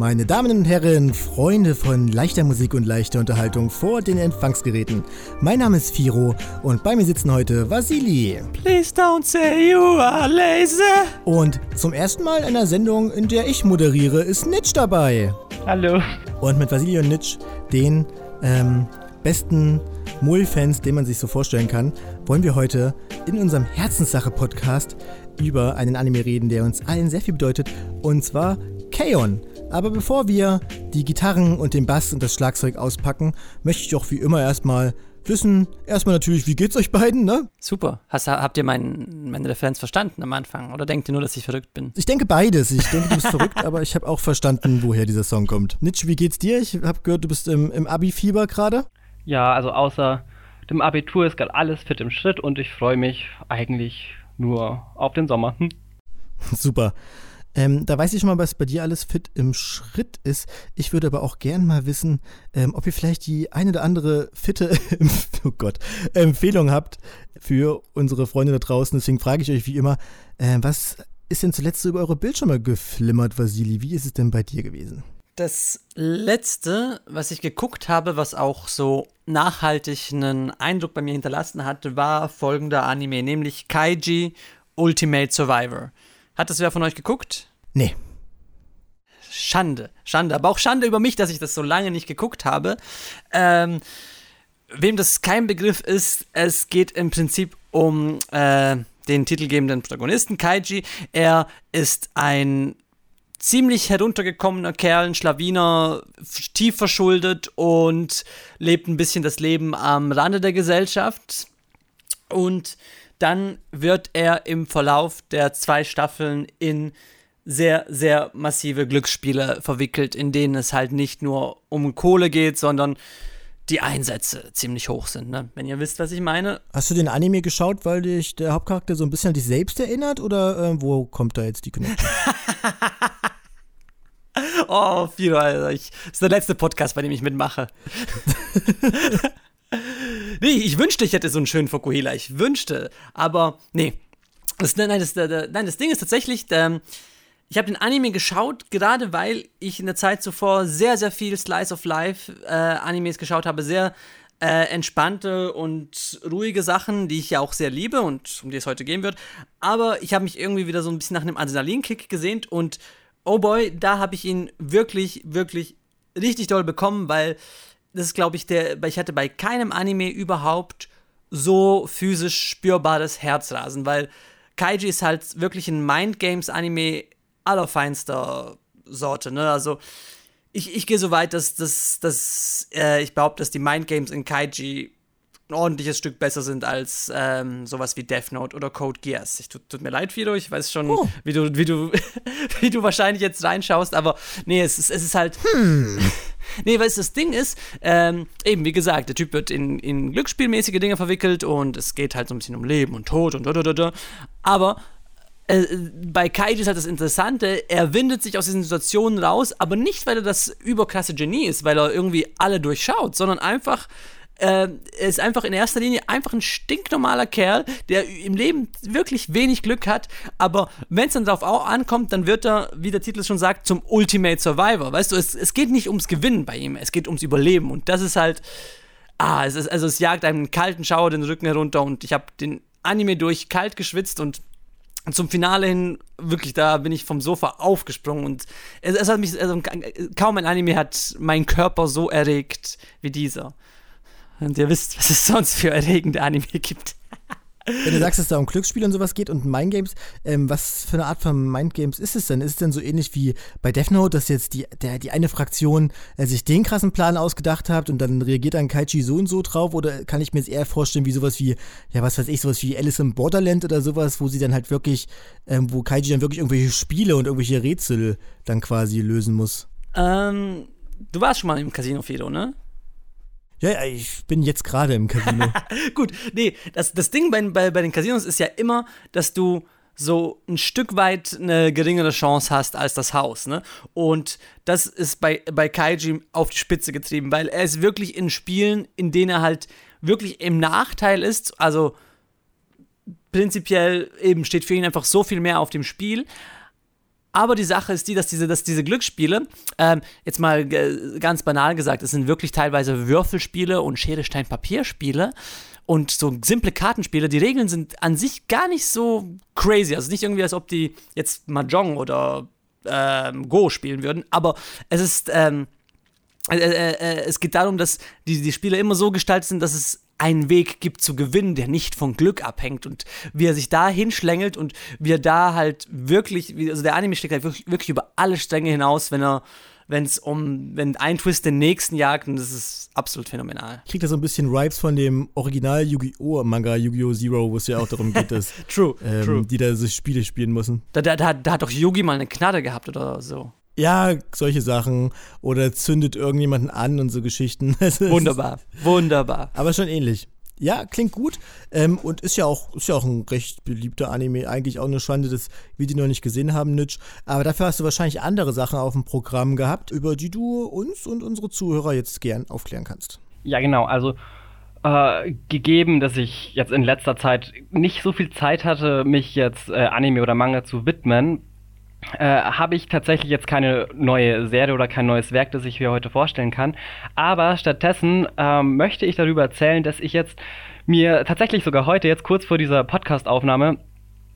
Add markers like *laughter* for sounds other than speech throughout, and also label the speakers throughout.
Speaker 1: meine Damen und Herren, Freunde von leichter Musik und leichter Unterhaltung vor den Empfangsgeräten. Mein Name ist Firo und bei mir sitzen heute Vasili.
Speaker 2: Please don't say you are lazy.
Speaker 1: Und zum ersten Mal in einer Sendung, in der ich moderiere, ist Nitsch dabei.
Speaker 2: Hallo.
Speaker 1: Und mit Vasili und Nitsch, den ähm, besten Mull-Fans, den man sich so vorstellen kann, wollen wir heute in unserem Herzenssache-Podcast über einen Anime reden, der uns allen sehr viel bedeutet, und zwar Kaon. Aber bevor wir die Gitarren und den Bass und das Schlagzeug auspacken, möchte ich doch wie immer erstmal wissen, erstmal natürlich, wie geht's euch beiden, ne?
Speaker 2: Super. Hast, habt ihr mein, meine Referenz verstanden am Anfang? Oder denkt ihr nur, dass ich verrückt bin?
Speaker 1: Ich denke beides. Ich denke, du bist verrückt, *laughs* aber ich habe auch verstanden, woher dieser Song kommt. Nitsch, wie geht's dir? Ich habe gehört, du bist im, im Abi-Fieber gerade.
Speaker 3: Ja, also außer dem Abitur ist gerade alles fit im Schritt und ich freue mich eigentlich nur auf den Sommer. Hm?
Speaker 1: Super. Ähm, da weiß ich schon mal, was bei dir alles fit im Schritt ist. Ich würde aber auch gern mal wissen, ähm, ob ihr vielleicht die eine oder andere fitte, *laughs* oh Gott, Empfehlung habt für unsere Freunde da draußen. Deswegen frage ich euch wie immer, äh, was ist denn zuletzt über eure Bildschirme geflimmert, Vasili? Wie ist es denn bei dir gewesen?
Speaker 2: Das letzte, was ich geguckt habe, was auch so nachhaltig einen Eindruck bei mir hinterlassen hat, war folgender Anime, nämlich Kaiji Ultimate Survivor. Hat das wer von euch geguckt?
Speaker 1: Nee.
Speaker 2: Schande, Schande, aber auch Schande über mich, dass ich das so lange nicht geguckt habe. Ähm, wem das kein Begriff ist, es geht im Prinzip um äh, den titelgebenden Protagonisten Kaiji. Er ist ein ziemlich heruntergekommener Kerl, ein Schlawiner, tief verschuldet und lebt ein bisschen das Leben am Rande der Gesellschaft. Und dann wird er im Verlauf der zwei Staffeln in sehr, sehr massive Glücksspiele verwickelt, in denen es halt nicht nur um Kohle geht, sondern die Einsätze ziemlich hoch sind, ne? wenn ihr wisst, was ich meine.
Speaker 1: Hast du den Anime geschaut, weil dich der Hauptcharakter so ein bisschen an dich selbst erinnert oder äh, wo kommt da jetzt die Connection? *laughs*
Speaker 2: oh, Alter. Ich, das ist der letzte Podcast, bei dem ich mitmache. *laughs* nee, ich wünschte, ich hätte so einen schönen Fokuhila. Ich wünschte. Aber nee. Das, nein, das, nein, das Ding ist tatsächlich, ähm, ich habe den Anime geschaut, gerade weil ich in der Zeit zuvor sehr, sehr viel Slice of Life äh, Animes geschaut habe. Sehr äh, entspannte und ruhige Sachen, die ich ja auch sehr liebe und um die es heute gehen wird. Aber ich habe mich irgendwie wieder so ein bisschen nach einem Adrenalinkick gesehnt und oh boy, da habe ich ihn wirklich, wirklich richtig doll bekommen, weil das ist, glaube ich, der, ich hatte bei keinem Anime überhaupt so physisch spürbares Herzrasen, weil Kaiji ist halt wirklich ein Mindgames-Anime allerfeinster Sorte, ne? Also, ich, ich gehe so weit, dass, dass, dass äh, ich behaupte, dass die Mindgames in Kaiji ein ordentliches Stück besser sind als ähm, sowas wie Death Note oder Code Geass. Ich, tut, tut mir leid, Fido, ich weiß schon, oh. wie, du, wie, du, *laughs* wie du wahrscheinlich jetzt reinschaust, aber nee, es ist, es ist halt. Hm. *laughs* nee, weil es das Ding ist, ähm, eben wie gesagt, der Typ wird in, in glücksspielmäßige Dinge verwickelt und es geht halt so ein bisschen um Leben und Tod und da, da, da, da. Aber äh, bei Kaiji ist halt das Interessante, er windet sich aus diesen Situationen raus, aber nicht, weil er das überkrasse Genie ist, weil er irgendwie alle durchschaut, sondern einfach, äh, ist einfach in erster Linie einfach ein stinknormaler Kerl, der im Leben wirklich wenig Glück hat, aber wenn es dann darauf auch ankommt, dann wird er, wie der Titel schon sagt, zum Ultimate Survivor. Weißt du, es, es geht nicht ums Gewinnen bei ihm, es geht ums Überleben und das ist halt, ah, es ist, also es jagt einen kalten Schauer den Rücken herunter und ich habe den Anime durch kalt geschwitzt und zum Finale hin, wirklich, da bin ich vom Sofa aufgesprungen und es, es, hat mich, also kaum ein Anime hat meinen Körper so erregt wie dieser. Und ihr wisst, was es sonst für erregende Anime gibt.
Speaker 1: Wenn du sagst, dass es da um Glücksspiele und sowas geht und Mindgames, ähm, was für eine Art von Mindgames ist es denn? Ist es denn so ähnlich wie bei Death Note, dass jetzt die, der, die eine Fraktion äh, sich den krassen Plan ausgedacht hat und dann reagiert dann Kaichi so und so drauf? Oder kann ich mir jetzt eher vorstellen, wie sowas wie, ja, was weiß ich, sowas wie Alice im Borderland oder sowas, wo sie dann halt wirklich, ähm, wo Kaichi dann wirklich irgendwelche Spiele und irgendwelche Rätsel dann quasi lösen muss?
Speaker 2: Ähm, du warst schon mal im Casino Fido, ne?
Speaker 1: Ja, ja, ich bin jetzt gerade im Casino. *laughs*
Speaker 2: Gut, nee, das, das Ding bei, bei, bei den Casinos ist ja immer, dass du so ein Stück weit eine geringere Chance hast als das Haus, ne? Und das ist bei, bei Kaiji auf die Spitze getrieben, weil er ist wirklich in Spielen, in denen er halt wirklich im Nachteil ist, also prinzipiell eben steht für ihn einfach so viel mehr auf dem Spiel, Aber die Sache ist die, dass diese, dass diese Glücksspiele, ähm, jetzt mal ganz banal gesagt, es sind wirklich teilweise Würfelspiele und Schere, Stein, Papierspiele und so simple Kartenspiele. Die Regeln sind an sich gar nicht so crazy. Also nicht irgendwie, als ob die jetzt Mahjong oder ähm, Go spielen würden, aber es ist, ähm, äh, äh, äh, es geht darum, dass die, die Spiele immer so gestaltet sind, dass es einen Weg gibt zu gewinnen, der nicht von Glück abhängt und wie er sich da hinschlängelt und wie er da halt wirklich, also der Anime steckt halt wirklich, wirklich über alle Stränge hinaus, wenn er wenn es um, wenn ein Twist den nächsten jagt und das ist absolut phänomenal.
Speaker 1: Ich krieg da so ein bisschen Vibes von dem Original Yu-Gi-Oh! Manga Yu-Gi-Oh! Zero, wo es ja auch darum geht, dass *laughs*
Speaker 2: true, ähm, true.
Speaker 1: die da so Spiele spielen müssen.
Speaker 2: Da, da, da, da hat doch Yugi mal eine Knarre gehabt oder so.
Speaker 1: Ja, solche Sachen. Oder zündet irgendjemanden an und so Geschichten. *laughs*
Speaker 2: wunderbar, wunderbar.
Speaker 1: Aber schon ähnlich. Ja, klingt gut. Ähm, und ist ja, auch, ist ja auch ein recht beliebter Anime. Eigentlich auch eine Schande, dass wir die noch nicht gesehen haben, Nitsch. Aber dafür hast du wahrscheinlich andere Sachen auf dem Programm gehabt, über die du uns und unsere Zuhörer jetzt gern aufklären kannst.
Speaker 4: Ja, genau. Also äh, gegeben, dass ich jetzt in letzter Zeit nicht so viel Zeit hatte, mich jetzt äh, Anime oder Manga zu widmen, äh, habe ich tatsächlich jetzt keine neue Serie oder kein neues Werk, das ich hier heute vorstellen kann. Aber stattdessen ähm, möchte ich darüber erzählen, dass ich jetzt mir tatsächlich sogar heute, jetzt kurz vor dieser Podcast-Aufnahme,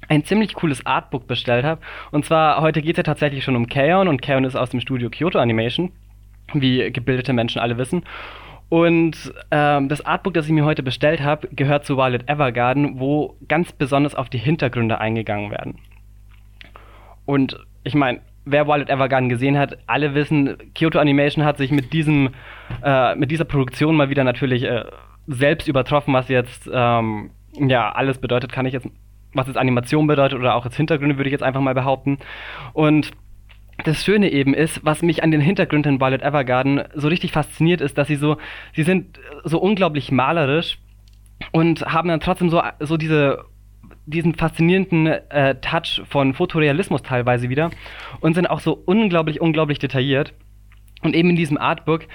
Speaker 4: ein ziemlich cooles Artbook bestellt habe. Und zwar, heute geht es ja tatsächlich schon um Kaon und Kaon ist aus dem Studio Kyoto Animation, wie gebildete Menschen alle wissen. Und ähm, das Artbook, das ich mir heute bestellt habe, gehört zu Violet Evergarden, wo ganz besonders auf die Hintergründe eingegangen werden. Und ich meine, wer Violet Evergarden gesehen hat, alle wissen, Kyoto Animation hat sich mit diesem, äh, mit dieser Produktion mal wieder natürlich äh, selbst übertroffen, was jetzt ähm, ja alles bedeutet, kann ich jetzt, was jetzt Animation bedeutet oder auch als Hintergründe, würde ich jetzt einfach mal behaupten. Und das Schöne eben ist, was mich an den Hintergründen in Violet Evergarden so richtig fasziniert, ist, dass sie so, sie sind so unglaublich malerisch und haben dann trotzdem so, so diese diesen faszinierenden äh, Touch von Fotorealismus teilweise wieder und sind auch so unglaublich, unglaublich detailliert. Und eben in diesem Artbook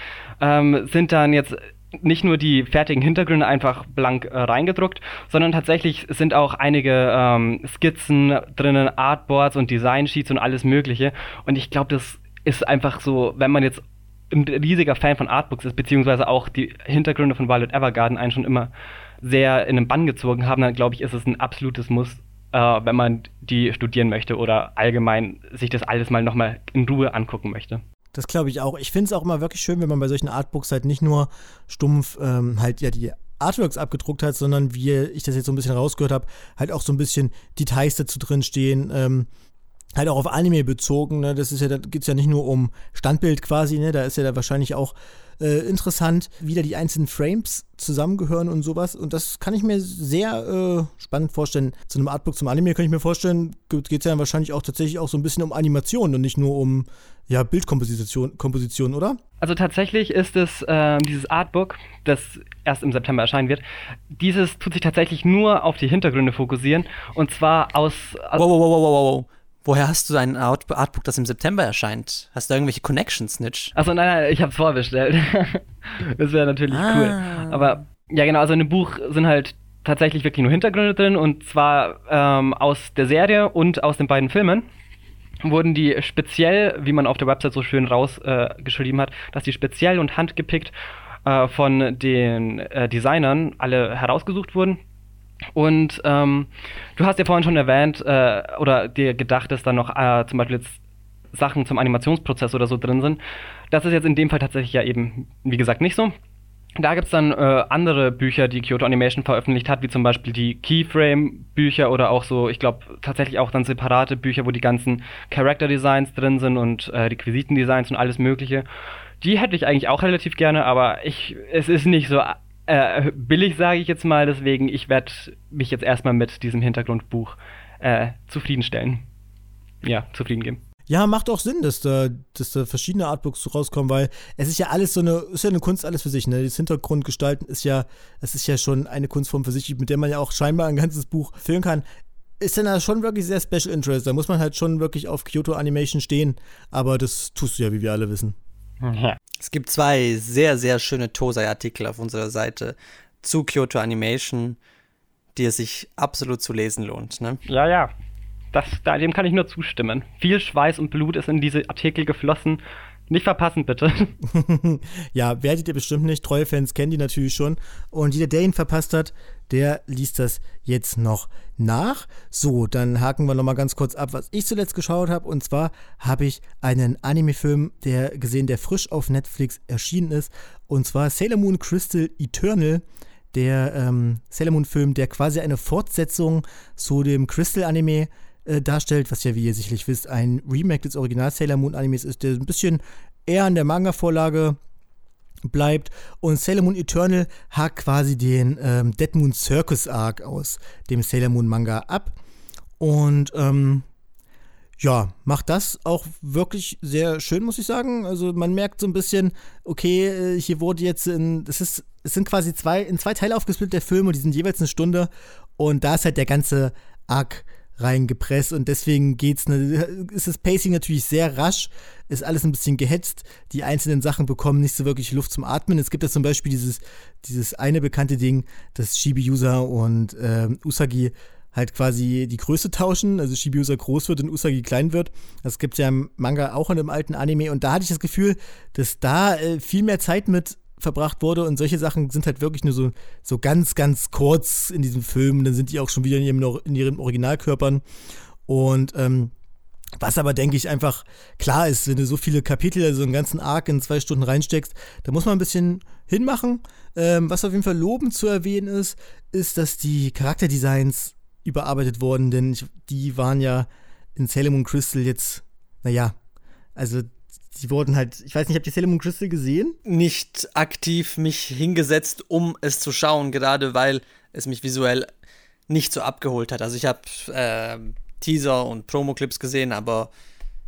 Speaker 4: ähm, sind dann jetzt nicht nur die fertigen Hintergründe einfach blank äh, reingedruckt, sondern tatsächlich sind auch einige ähm, Skizzen drinnen, Artboards und Design-Sheets und alles Mögliche. Und ich glaube, das ist einfach so, wenn man jetzt ein riesiger Fan von Artbooks ist, beziehungsweise auch die Hintergründe von Violet Evergarden einen schon immer sehr in den Bann gezogen haben, dann glaube ich, ist es ein absolutes Muss, äh, wenn man die studieren möchte oder allgemein sich das alles mal nochmal in Ruhe angucken möchte.
Speaker 1: Das glaube ich auch. Ich finde es auch immer wirklich schön, wenn man bei solchen Artbooks halt nicht nur stumpf ähm, halt ja die Artworks abgedruckt hat, sondern wie ich das jetzt so ein bisschen rausgehört habe, halt auch so ein bisschen Details dazu drin stehen. Ähm, halt auch auf Anime bezogen. Ne? Das ist ja, da geht es ja nicht nur um Standbild quasi, ne? Da ist ja da wahrscheinlich auch äh, interessant, wie da die einzelnen Frames zusammengehören und sowas. Und das kann ich mir sehr äh, spannend vorstellen. Zu einem Artbook zum Anime kann ich mir vorstellen, geht es ja wahrscheinlich auch tatsächlich auch so ein bisschen um Animation und nicht nur um ja, Bildkomposition, Komposition, oder?
Speaker 4: Also tatsächlich ist es äh, dieses Artbook, das erst im September erscheinen wird, dieses tut sich tatsächlich nur auf die Hintergründe fokussieren und zwar aus.
Speaker 2: aus wow, wow, wow, wow, wow. Woher hast du ein Art Artbook, das im September erscheint? Hast du irgendwelche Connections, Snitch?
Speaker 4: Achso, nein, nein, ich hab's vorbestellt. *laughs* das wäre natürlich ah. cool. Aber ja, genau, also in dem Buch sind halt tatsächlich wirklich nur Hintergründe drin und zwar ähm, aus der Serie und aus den beiden Filmen wurden die speziell, wie man auf der Website so schön rausgeschrieben äh, hat, dass die speziell und handgepickt äh, von den äh, Designern alle herausgesucht wurden und ähm, du hast ja vorhin schon erwähnt äh, oder dir gedacht, dass da noch äh, zum Beispiel jetzt Sachen zum Animationsprozess oder so drin sind. Das ist jetzt in dem Fall tatsächlich ja eben, wie gesagt, nicht so. Da gibt es dann äh, andere Bücher, die Kyoto Animation veröffentlicht hat, wie zum Beispiel die Keyframe-Bücher oder auch so, ich glaube, tatsächlich auch dann separate Bücher, wo die ganzen Character-Designs drin sind und äh, Requisiten-Designs und alles Mögliche. Die hätte ich eigentlich auch relativ gerne, aber ich, es ist nicht so äh, billig, sage ich jetzt mal. Deswegen, ich werde mich jetzt erstmal mit diesem Hintergrundbuch äh, zufriedenstellen. Ja, zufrieden geben.
Speaker 1: Ja, macht auch Sinn, dass da, dass da verschiedene Artbooks rauskommen, weil es ist ja alles so eine, ist ja eine Kunst alles für sich, ne? Das Hintergrundgestalten ist ja, es ist ja schon eine Kunstform für sich, mit der man ja auch scheinbar ein ganzes Buch füllen kann. Ist dann da schon wirklich sehr Special Interest. Da muss man halt schon wirklich auf Kyoto Animation stehen, aber das tust du ja, wie wir alle wissen.
Speaker 2: Ja. Es gibt zwei sehr, sehr schöne Tosei-Artikel auf unserer Seite zu Kyoto Animation, die es sich absolut zu lesen lohnt. Ne?
Speaker 4: Ja, ja.
Speaker 3: das, dem kann ich nur zustimmen. Viel Schweiß und Blut ist in diese Artikel geflossen nicht verpassen, bitte. *laughs*
Speaker 1: ja, werdet ihr bestimmt nicht. Treue Fans kennen die natürlich schon. Und jeder, der ihn verpasst hat, der liest das jetzt noch nach. So, dann haken wir nochmal ganz kurz ab, was ich zuletzt geschaut habe. Und zwar habe ich einen Anime-Film der gesehen, der frisch auf Netflix erschienen ist. Und zwar Sailor Moon Crystal Eternal. Der ähm, Sailor Moon-Film, der quasi eine Fortsetzung zu dem Crystal-Anime äh, darstellt, was ja, wie ihr sicherlich wisst, ein Remake des Original Sailor Moon Animes ist, der ein bisschen eher an der Manga-Vorlage bleibt. Und Sailor Moon Eternal hakt quasi den ähm, Dead Moon Circus Arc aus dem Sailor Moon Manga ab. Und ähm, ja, macht das auch wirklich sehr schön, muss ich sagen. Also man merkt so ein bisschen, okay, äh, hier wurde jetzt in, es ist, es sind quasi zwei, in zwei Teile aufgesplittet der Film und die sind jeweils eine Stunde. Und da ist halt der ganze Arc reingepresst und deswegen geht's ne, ist das Pacing natürlich sehr rasch, ist alles ein bisschen gehetzt. Die einzelnen Sachen bekommen nicht so wirklich Luft zum Atmen. Es gibt ja zum Beispiel dieses, dieses eine bekannte Ding, dass Shibi-User und äh, Usagi halt quasi die Größe tauschen, also Shibi-User groß wird und Usagi klein wird. Das gibt es ja im Manga auch in einem alten Anime und da hatte ich das Gefühl, dass da äh, viel mehr Zeit mit verbracht wurde und solche Sachen sind halt wirklich nur so, so ganz, ganz kurz in diesem Film. Dann sind die auch schon wieder in ihrem, in ihren Originalkörpern. Und ähm, was aber, denke ich, einfach klar ist, wenn du so viele Kapitel, also einen ganzen Arc in zwei Stunden reinsteckst, da muss man ein bisschen hinmachen. Ähm, was auf jeden Fall lobend zu erwähnen ist, ist, dass die Charakterdesigns überarbeitet wurden, denn die waren ja in Sailor Moon Crystal jetzt, naja, also die wurden halt, ich weiß nicht, habt ihr Sailor Moon Crystal gesehen?
Speaker 2: Nicht aktiv mich hingesetzt, um es zu schauen, gerade weil es mich visuell nicht so abgeholt hat. Also ich habe äh, Teaser und Promo-Clips gesehen, aber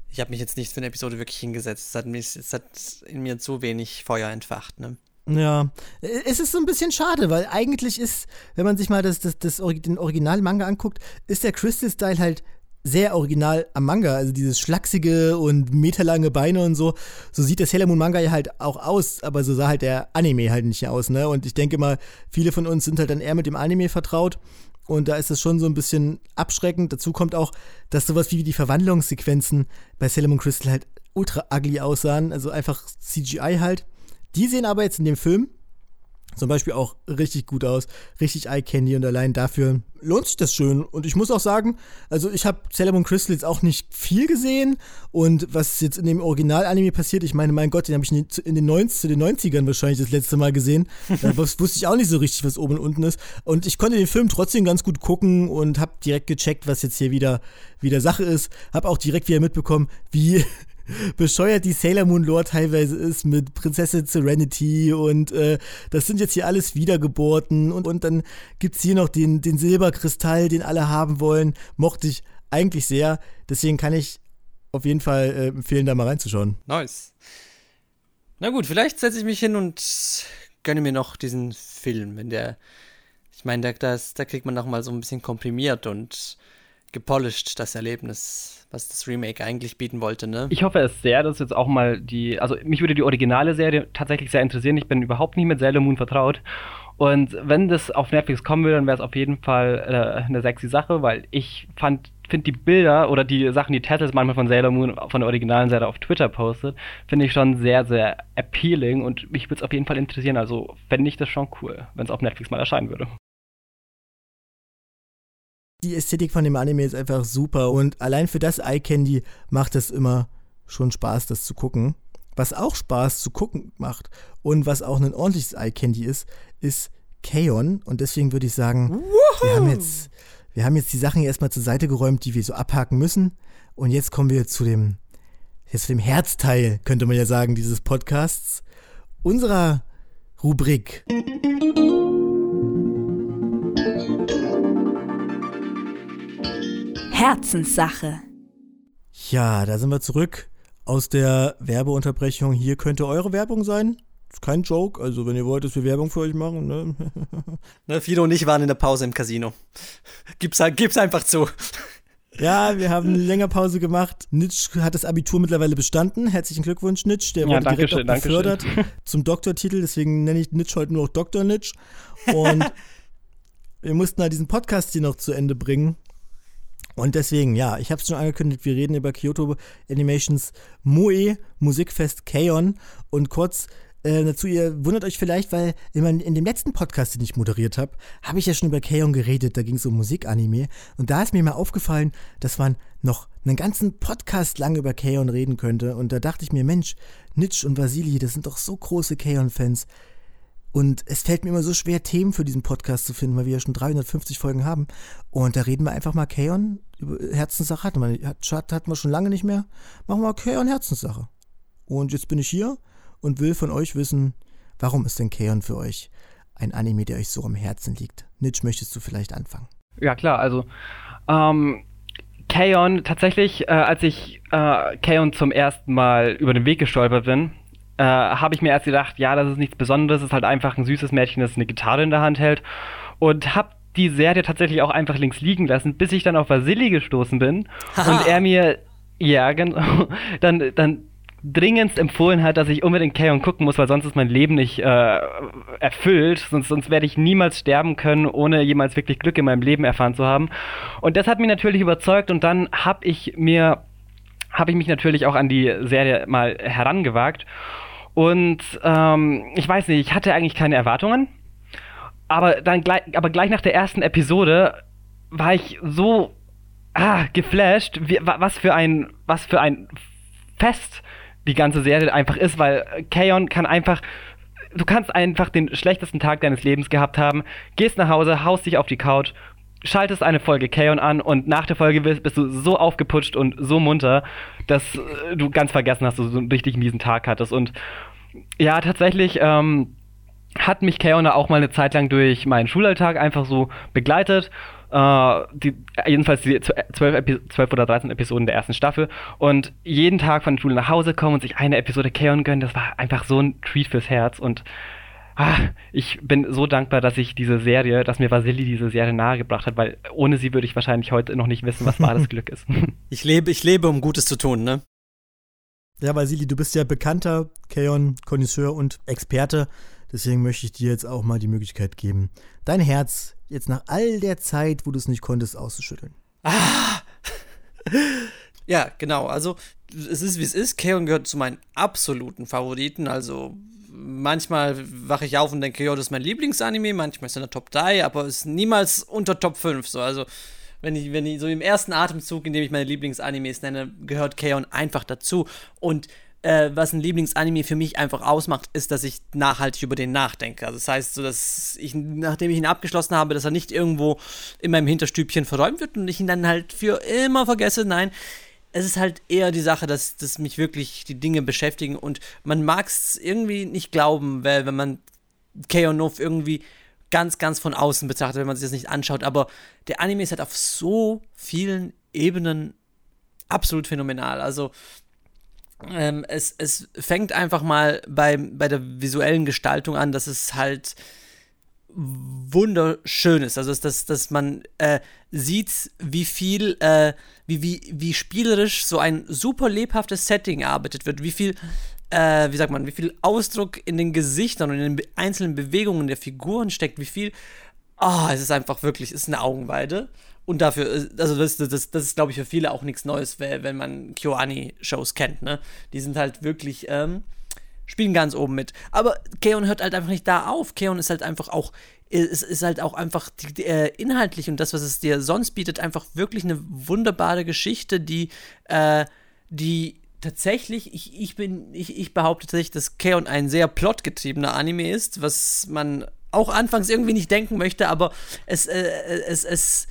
Speaker 2: ich habe mich jetzt nicht für eine Episode wirklich hingesetzt. Es hat, mich, es hat in mir zu wenig Feuer entfacht. Ne?
Speaker 1: Ja, es ist so ein bisschen schade, weil eigentlich ist, wenn man sich mal das, das, das, den Original-Manga anguckt, ist der Crystal-Style halt sehr original am Manga. Also dieses schlachsige und meterlange Beine und so. So sieht der Sailor Moon Manga ja halt auch aus, aber so sah halt der Anime halt nicht aus, ne? Und ich denke mal, viele von uns sind halt dann eher mit dem Anime vertraut. Und da ist es schon so ein bisschen abschreckend. Dazu kommt auch, dass sowas wie die Verwandlungssequenzen bei Sailor Moon Crystal halt ultra ugly aussahen. Also einfach CGI halt. Die sehen aber jetzt in dem Film zum Beispiel auch richtig gut aus, richtig Eye Candy und allein dafür lohnt sich das schön. Und ich muss auch sagen, also ich habe Sailor Moon Crystal jetzt auch nicht viel gesehen und was jetzt in dem Original-Anime passiert, ich meine, mein Gott, den habe ich in den 90, zu den 90ern wahrscheinlich das letzte Mal gesehen. da *laughs* wusste ich auch nicht so richtig, was oben und unten ist. Und ich konnte den Film trotzdem ganz gut gucken und habe direkt gecheckt, was jetzt hier wieder, wieder Sache ist. Habe auch direkt wieder mitbekommen, wie bescheuert die Sailor Moon Lore teilweise ist mit Prinzessin Serenity und äh, das sind jetzt hier alles Wiedergeburten und, und dann gibt es hier noch den, den Silberkristall, den alle haben wollen. Mochte ich eigentlich sehr. Deswegen kann ich auf jeden Fall äh, empfehlen, da mal reinzuschauen.
Speaker 2: Nice. Na gut, vielleicht setze ich mich hin und gönne mir noch diesen Film, wenn der. Ich meine, da, da kriegt man noch mal so ein bisschen komprimiert und gepolished das Erlebnis was das Remake eigentlich bieten wollte, ne?
Speaker 3: Ich hoffe es sehr, dass jetzt auch mal die, also mich würde die originale Serie tatsächlich sehr interessieren. Ich bin überhaupt nicht mit Sailor Moon vertraut. Und wenn das auf Netflix kommen will, dann wäre es auf jeden Fall äh, eine sexy Sache, weil ich fand, finde die Bilder oder die Sachen, die Tessels manchmal von Sailor Moon von der originalen Seite auf Twitter postet, finde ich schon sehr, sehr appealing und mich würde es auf jeden Fall interessieren. Also fände ich das schon cool, wenn es auf Netflix mal erscheinen würde
Speaker 1: die Ästhetik von dem Anime ist einfach super und allein für das Eye Candy macht es immer schon Spaß, das zu gucken. Was auch Spaß zu gucken macht und was auch ein ordentliches Eye Candy ist, ist Kaon und deswegen würde ich sagen, wir haben jetzt wir haben jetzt die Sachen erstmal zur Seite geräumt, die wir so abhaken müssen und jetzt kommen wir zu dem jetzt zu dem Herzteil, könnte man ja sagen, dieses Podcasts, unserer Rubrik.
Speaker 4: Herzenssache.
Speaker 1: Ja, da sind wir zurück aus der Werbeunterbrechung. Hier könnte eure Werbung sein. Ist kein Joke, also wenn ihr wollt, dass wir Werbung für euch machen. Ne? *laughs*
Speaker 2: ne, Fido und ich waren in der Pause im Casino. Gib's, gib's einfach zu.
Speaker 1: Ja, wir haben eine längere Pause gemacht. Nitsch hat das Abitur mittlerweile bestanden. Herzlichen Glückwunsch, Nitsch. Der wurde ja, direkt schön, auch befördert *laughs* zum Doktortitel. Deswegen nenne ich Nitsch heute nur noch Dr. Nitsch. Und *laughs* wir mussten halt diesen Podcast hier noch zu Ende bringen. Und deswegen, ja, ich habe es schon angekündigt, wir reden über Kyoto Animations Moe Musikfest Kaon und kurz äh, dazu, ihr wundert euch vielleicht, weil in, dem letzten Podcast, den ich moderiert habe, habe ich ja schon über Kaon geredet, da ging es um Musikanime. Und da ist mir mal aufgefallen, dass man noch einen ganzen Podcast lang über Kaon reden könnte. Und da dachte ich mir, Mensch, Nitsch und Vasili, das sind doch so große Kaon-Fans, und es fällt mir immer so schwer, Themen für diesen Podcast zu finden, weil wir ja schon 350 Folgen haben. Und da reden wir einfach mal Kaon über Herzenssache. Hatten wir, hatten wir schon lange nicht mehr. Machen wir Kaon Herzenssache. Und jetzt bin ich hier und will von euch wissen, warum ist denn Kaon für euch ein Anime, der euch so am Herzen liegt? Nitsch, möchtest du vielleicht anfangen?
Speaker 4: Ja, klar. Also, ähm, Kaon, tatsächlich, äh, als ich äh, Kaon zum ersten Mal über den Weg gestolpert bin, äh, habe ich mir erst gedacht, ja, das ist nichts Besonderes, es ist halt einfach ein süßes Mädchen, das eine Gitarre in der Hand hält. Und habe die Serie tatsächlich auch einfach links liegen lassen, bis ich dann auf Vasili gestoßen bin und er mir, ja, genau, *laughs* dann, dann dringendst empfohlen hat, dass ich unbedingt Kaon gucken muss, weil sonst ist mein Leben nicht äh, erfüllt, sonst, sonst werde ich niemals sterben können, ohne jemals wirklich Glück in meinem Leben erfahren zu haben. Und das hat mich natürlich überzeugt und dann habe ich mir, habe ich mich natürlich auch an die Serie mal herangewagt und ähm, ich weiß nicht, ich hatte eigentlich keine Erwartungen. Aber dann gleich, aber gleich nach der ersten Episode war ich so ah, geflasht, wie, was für ein, was für ein Fest die ganze Serie einfach ist, weil Kaon kann einfach, du kannst einfach den schlechtesten Tag deines Lebens gehabt haben, gehst nach Hause, haust dich auf die Couch, schaltest eine Folge Kaon an und nach der Folge bist, bist, du so aufgeputscht und so munter, dass äh, du ganz vergessen hast, dass du so einen richtig miesen Tag hattest. Und ja, tatsächlich ähm, hat mich Kaon auch mal eine Zeit lang durch meinen Schulalltag einfach so begleitet. Uh, die, jedenfalls die zwölf, zwölf oder 13 Episoden der ersten Staffel. Und jeden Tag von der Schule nach Hause kommen und sich eine Episode Kaon gönnen, das war einfach so ein Treat fürs Herz. Und ah, ich bin so dankbar, dass ich diese Serie, dass mir Vasili diese Serie nahegebracht hat, weil ohne sie würde ich wahrscheinlich heute noch nicht wissen, was *laughs* wahres Glück ist. *laughs*
Speaker 2: Ich lebe, ich lebe, um Gutes zu tun, ne?
Speaker 1: Ja, Vasili, du bist ja bekannter Kaon, Konnoisseur und Experte. Deswegen möchte ich dir jetzt auch mal die Möglichkeit geben, dein Herz jetzt nach all der Zeit, wo du es nicht konntest, auszuschütteln.
Speaker 2: Ah! *laughs* ja, genau. Also, es ist wie es ist. Kaon gehört zu meinen absoluten Favoriten. Also, manchmal wache ich auf und denke, ja, das ist mein Lieblingsanime, manchmal ist er in der Top 3, aber ist niemals unter Top 5. So, also wenn ich, wenn ich so im ersten Atemzug, in dem ich meine Lieblingsanimes nenne, gehört Kaon einfach dazu. Und äh, was ein Lieblingsanime für mich einfach ausmacht, ist, dass ich nachhaltig über den nachdenke. Also das heißt, so dass ich, nachdem ich ihn abgeschlossen habe, dass er nicht irgendwo in meinem Hinterstübchen verräumt wird und ich ihn dann halt für immer vergesse. Nein, es ist halt eher die Sache, dass, dass mich wirklich die Dinge beschäftigen und man mag es irgendwie nicht glauben, weil wenn man Keonov irgendwie ganz, ganz von außen betrachtet, wenn man sich das nicht anschaut, aber der Anime ist halt auf so vielen Ebenen absolut phänomenal. Also ähm, es, es fängt einfach mal bei, bei der visuellen Gestaltung an, dass es halt wunderschön ist. Also, dass, dass man äh, sieht, wie viel, äh, wie, wie, wie spielerisch so ein super lebhaftes Setting erarbeitet wird, wie viel, äh, wie sagt man, wie viel Ausdruck in den Gesichtern und in den einzelnen Bewegungen der Figuren steckt, wie viel, oh, es ist einfach wirklich, es ist eine Augenweide. Und dafür, äh, also das, das, das ist, glaube ich, für viele auch nichts Neues, wenn man KyoAni-Shows kennt, ne? Die sind halt wirklich, ähm, spielen ganz oben mit. Aber Keon hört halt einfach nicht da auf. Keon ist halt einfach auch, es ist halt auch einfach die, die, äh, inhaltlich und das, was es dir sonst bietet, einfach wirklich eine wunderbare Geschichte, die, äh, die tatsächlich, ich, ich bin, ich, ich behaupte tatsächlich, dass Keon ein sehr plotgetriebener Anime ist, was man auch anfangs irgendwie nicht denken möchte, aber es, äh, es, es,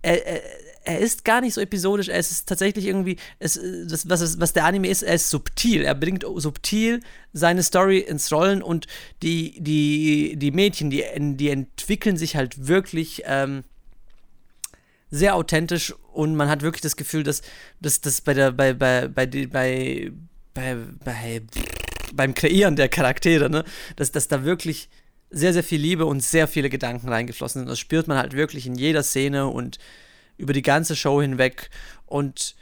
Speaker 2: äh, er ist gar nicht so episodisch, er ist tatsächlich irgendwie, es, das, was, was der Anime ist, er ist subtil. Er bringt subtil seine Story ins Rollen und die, die, die Mädchen, die, die entwickeln sich halt wirklich ähm, sehr authentisch und man hat wirklich das Gefühl, dass das bei der, bei, bei, bei, bei, bei, bei, beim Kreieren der Charaktere, ne, dass, dass da wirklich sehr, sehr viel Liebe und sehr viele Gedanken reingeflossen sind. Das spürt man halt wirklich in jeder Szene und über die ganze Show hinweg. Und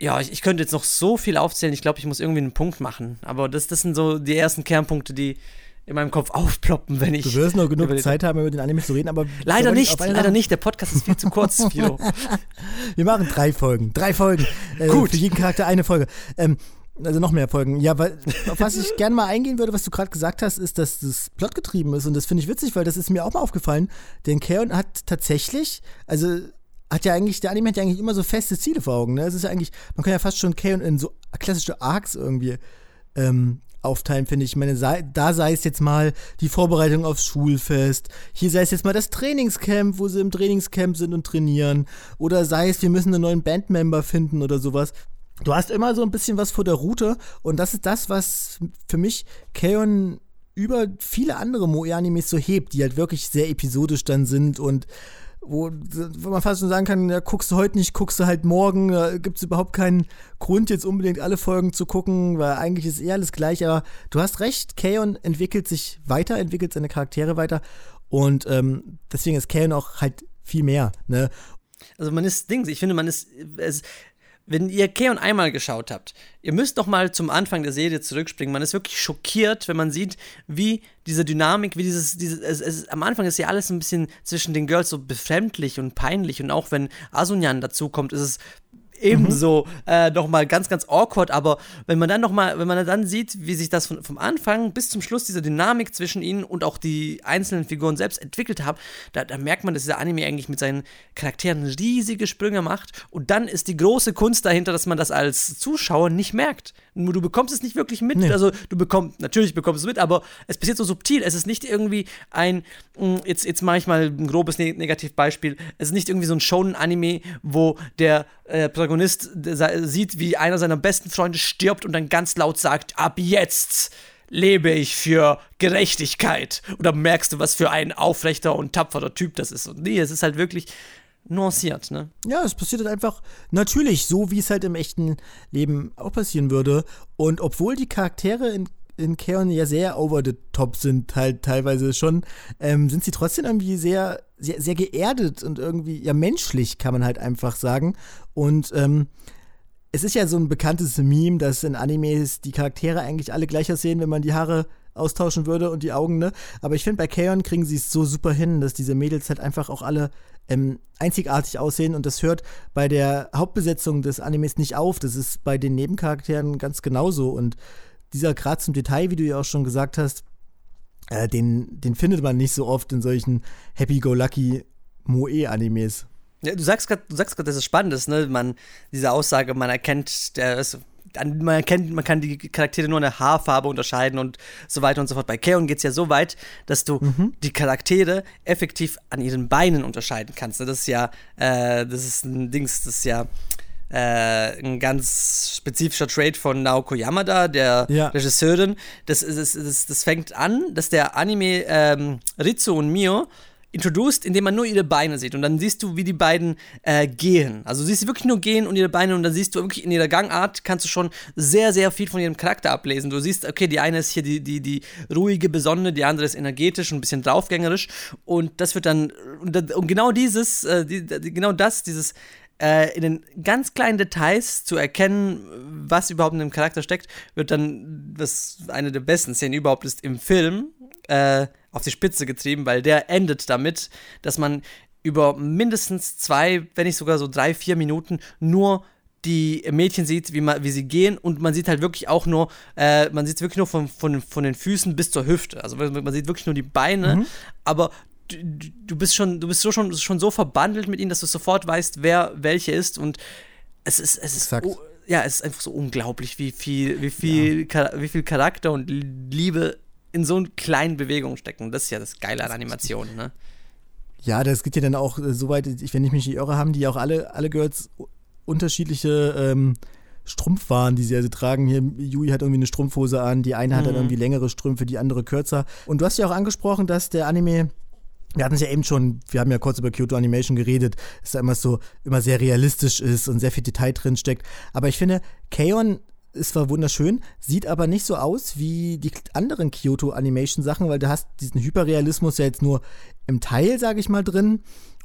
Speaker 2: ja, ich, ich könnte jetzt noch so viel aufzählen. Ich glaube, ich muss irgendwie einen Punkt machen. Aber das, das sind so die ersten Kernpunkte, die in meinem Kopf aufploppen, wenn ich.
Speaker 1: Du wirst noch genug Zeit haben, über den Anime zu reden, aber.
Speaker 2: Leider nicht, leider nicht. Der Podcast ist viel zu kurz, *laughs* Filo.
Speaker 1: Wir machen drei Folgen. Drei Folgen. Äh, Gut. Für jeden Charakter eine Folge. Ähm, also noch mehr Folgen. Ja, weil, auf was ich gerne mal eingehen würde, was du gerade gesagt hast, ist, dass das plotgetrieben ist. Und das finde ich witzig, weil das ist mir auch mal aufgefallen. Denn Keon hat tatsächlich, also hat ja eigentlich, der Anime hat ja eigentlich immer so feste Ziele vor Augen. Ne? Es ist ja eigentlich, man kann ja fast schon Keon in so klassische Arcs irgendwie ähm, aufteilen, finde ich. Ich meine, sei, da sei es jetzt mal die Vorbereitung aufs Schulfest, hier sei es jetzt mal das Trainingscamp, wo sie im Trainingscamp sind und trainieren, oder sei es, wir müssen einen neuen Bandmember finden oder sowas. Du hast immer so ein bisschen was vor der Route und das ist das, was für mich Keon über viele andere Moe-Animes so hebt, die halt wirklich sehr episodisch dann sind und wo, wo man fast schon sagen kann, ja, guckst du heute nicht, guckst du halt morgen. Da gibt es überhaupt keinen Grund, jetzt unbedingt alle Folgen zu gucken, weil eigentlich ist eh alles gleich. Aber du hast recht, Kaon entwickelt sich weiter, entwickelt seine Charaktere weiter. Und ähm, deswegen ist Kaon auch halt viel mehr. Ne?
Speaker 2: Also man ist Dings, ich finde, man ist. Es, wenn ihr Keon einmal geschaut habt, ihr müsst noch mal zum Anfang der Serie zurückspringen. Man ist wirklich schockiert, wenn man sieht, wie diese Dynamik, wie dieses, dieses es, es, am Anfang ist ja alles ein bisschen zwischen den Girls so befremdlich und peinlich und auch wenn Asunyan dazukommt, ist es ebenso mhm. äh, nochmal ganz, ganz awkward, aber wenn man dann nochmal, wenn man dann sieht, wie sich das von, vom Anfang bis zum Schluss diese Dynamik zwischen ihnen und auch die einzelnen Figuren selbst entwickelt haben, da, da merkt man, dass dieser Anime eigentlich mit seinen Charakteren riesige Sprünge macht und dann ist die große Kunst dahinter, dass man das als Zuschauer nicht merkt. Du bekommst es nicht wirklich mit, nee. also du bekommst, natürlich bekommst du es mit, aber es passiert so subtil, es ist nicht irgendwie ein, mm, jetzt, jetzt mache ich mal ein grobes Negativbeispiel, es ist nicht irgendwie so ein Shonen-Anime, wo der äh, Protagonist sieht, wie einer seiner besten Freunde stirbt und dann ganz laut sagt, ab jetzt lebe ich für Gerechtigkeit. Oder merkst du, was für ein aufrechter und tapferer Typ das ist. Und nee, es ist halt wirklich nuanciert, ne?
Speaker 1: Ja, es passiert halt einfach natürlich, so wie es halt im echten Leben auch passieren würde. Und obwohl die Charaktere in in Keon ja sehr over the top sind, halt teilweise schon, ähm, sind sie trotzdem irgendwie sehr, sehr, sehr geerdet und irgendwie, ja, menschlich, kann man halt einfach sagen. Und ähm, es ist ja so ein bekanntes Meme, dass in Animes die Charaktere eigentlich alle gleich aussehen, wenn man die Haare austauschen würde und die Augen, ne? Aber ich finde, bei Keon kriegen sie es so super hin, dass diese Mädels halt einfach auch alle ähm, einzigartig aussehen und das hört bei der Hauptbesetzung des Animes nicht auf. Das ist bei den Nebencharakteren ganz genauso und dieser Grad zum Detail, wie du ja auch schon gesagt hast, äh, den, den findet man nicht so oft in solchen Happy-Go-Lucky Moe-Animes.
Speaker 2: Ja, du sagst gerade, du sagst gerade, dass es spannend ist, ne? Man, diese Aussage, man erkennt, der ist, man erkennt, man kann die Charaktere nur in der Haarfarbe unterscheiden und so weiter und so fort. Bei Keon geht es ja so weit, dass du mhm. die Charaktere effektiv an ihren Beinen unterscheiden kannst. Ne? Das ist ja, äh, das ist ein Dings, das ist ja äh, ein ganz spezifischer Trade von Naoko Yamada, der ja. Regisseurin. Das, das, das, das, fängt an, dass der Anime ähm, Ritsu und Mio introduced, indem man nur ihre Beine sieht. Und dann siehst du, wie die beiden äh, gehen. Also du siehst sie wirklich nur gehen und ihre Beine und dann siehst du wirklich in ihrer Gangart, kannst du schon sehr, sehr viel von ihrem Charakter ablesen. Du siehst, okay, die eine ist hier die, die, die ruhige, besonnene, die andere ist energetisch und ein bisschen draufgängerisch. Und das wird dann, und genau dieses, äh, die, genau das, dieses in den ganz kleinen Details zu erkennen, was überhaupt in dem Charakter steckt, wird dann, was eine der besten Szenen überhaupt ist, im Film äh, auf die Spitze getrieben, weil der endet damit, dass man über mindestens zwei, wenn nicht sogar so drei, vier Minuten nur die Mädchen sieht, wie, man, wie sie gehen und man sieht halt wirklich auch nur, äh, man sieht wirklich nur von, von, von den Füßen bis zur Hüfte. Also man sieht wirklich nur die Beine, mhm. aber du, du bist schon, du bist so schon, schon so verbandelt mit ihnen, dass du sofort weißt, wer welche ist und es ist, es ist, oh, ja, es ist einfach so unglaublich, wie viel, wie viel, ja. wie viel Charakter und Liebe in so einer kleinen Bewegung stecken. Das ist ja das Geile an Animationen, ne?
Speaker 1: Ja, das geht ja dann auch äh, so weit, wenn ich mich nicht irre, haben die auch alle, alle Girls unterschiedliche ähm, Strumpfwaren, die sie also tragen. Hier, Yui hat irgendwie eine Strumpfhose an, die eine mhm. hat dann mhm. irgendwie längere Strümpfe, die andere kürzer. Und du hast ja auch angesprochen, dass der Anime wir hatten es ja eben schon, wir haben ja kurz über Kyoto Animation geredet, dass da immer so immer sehr realistisch ist und sehr viel Detail drin steckt. Aber ich finde, Kaon ist zwar wunderschön, sieht aber nicht so aus wie die anderen Kyoto Animation Sachen, weil du hast diesen Hyperrealismus ja jetzt nur im Teil, sage ich mal, drin.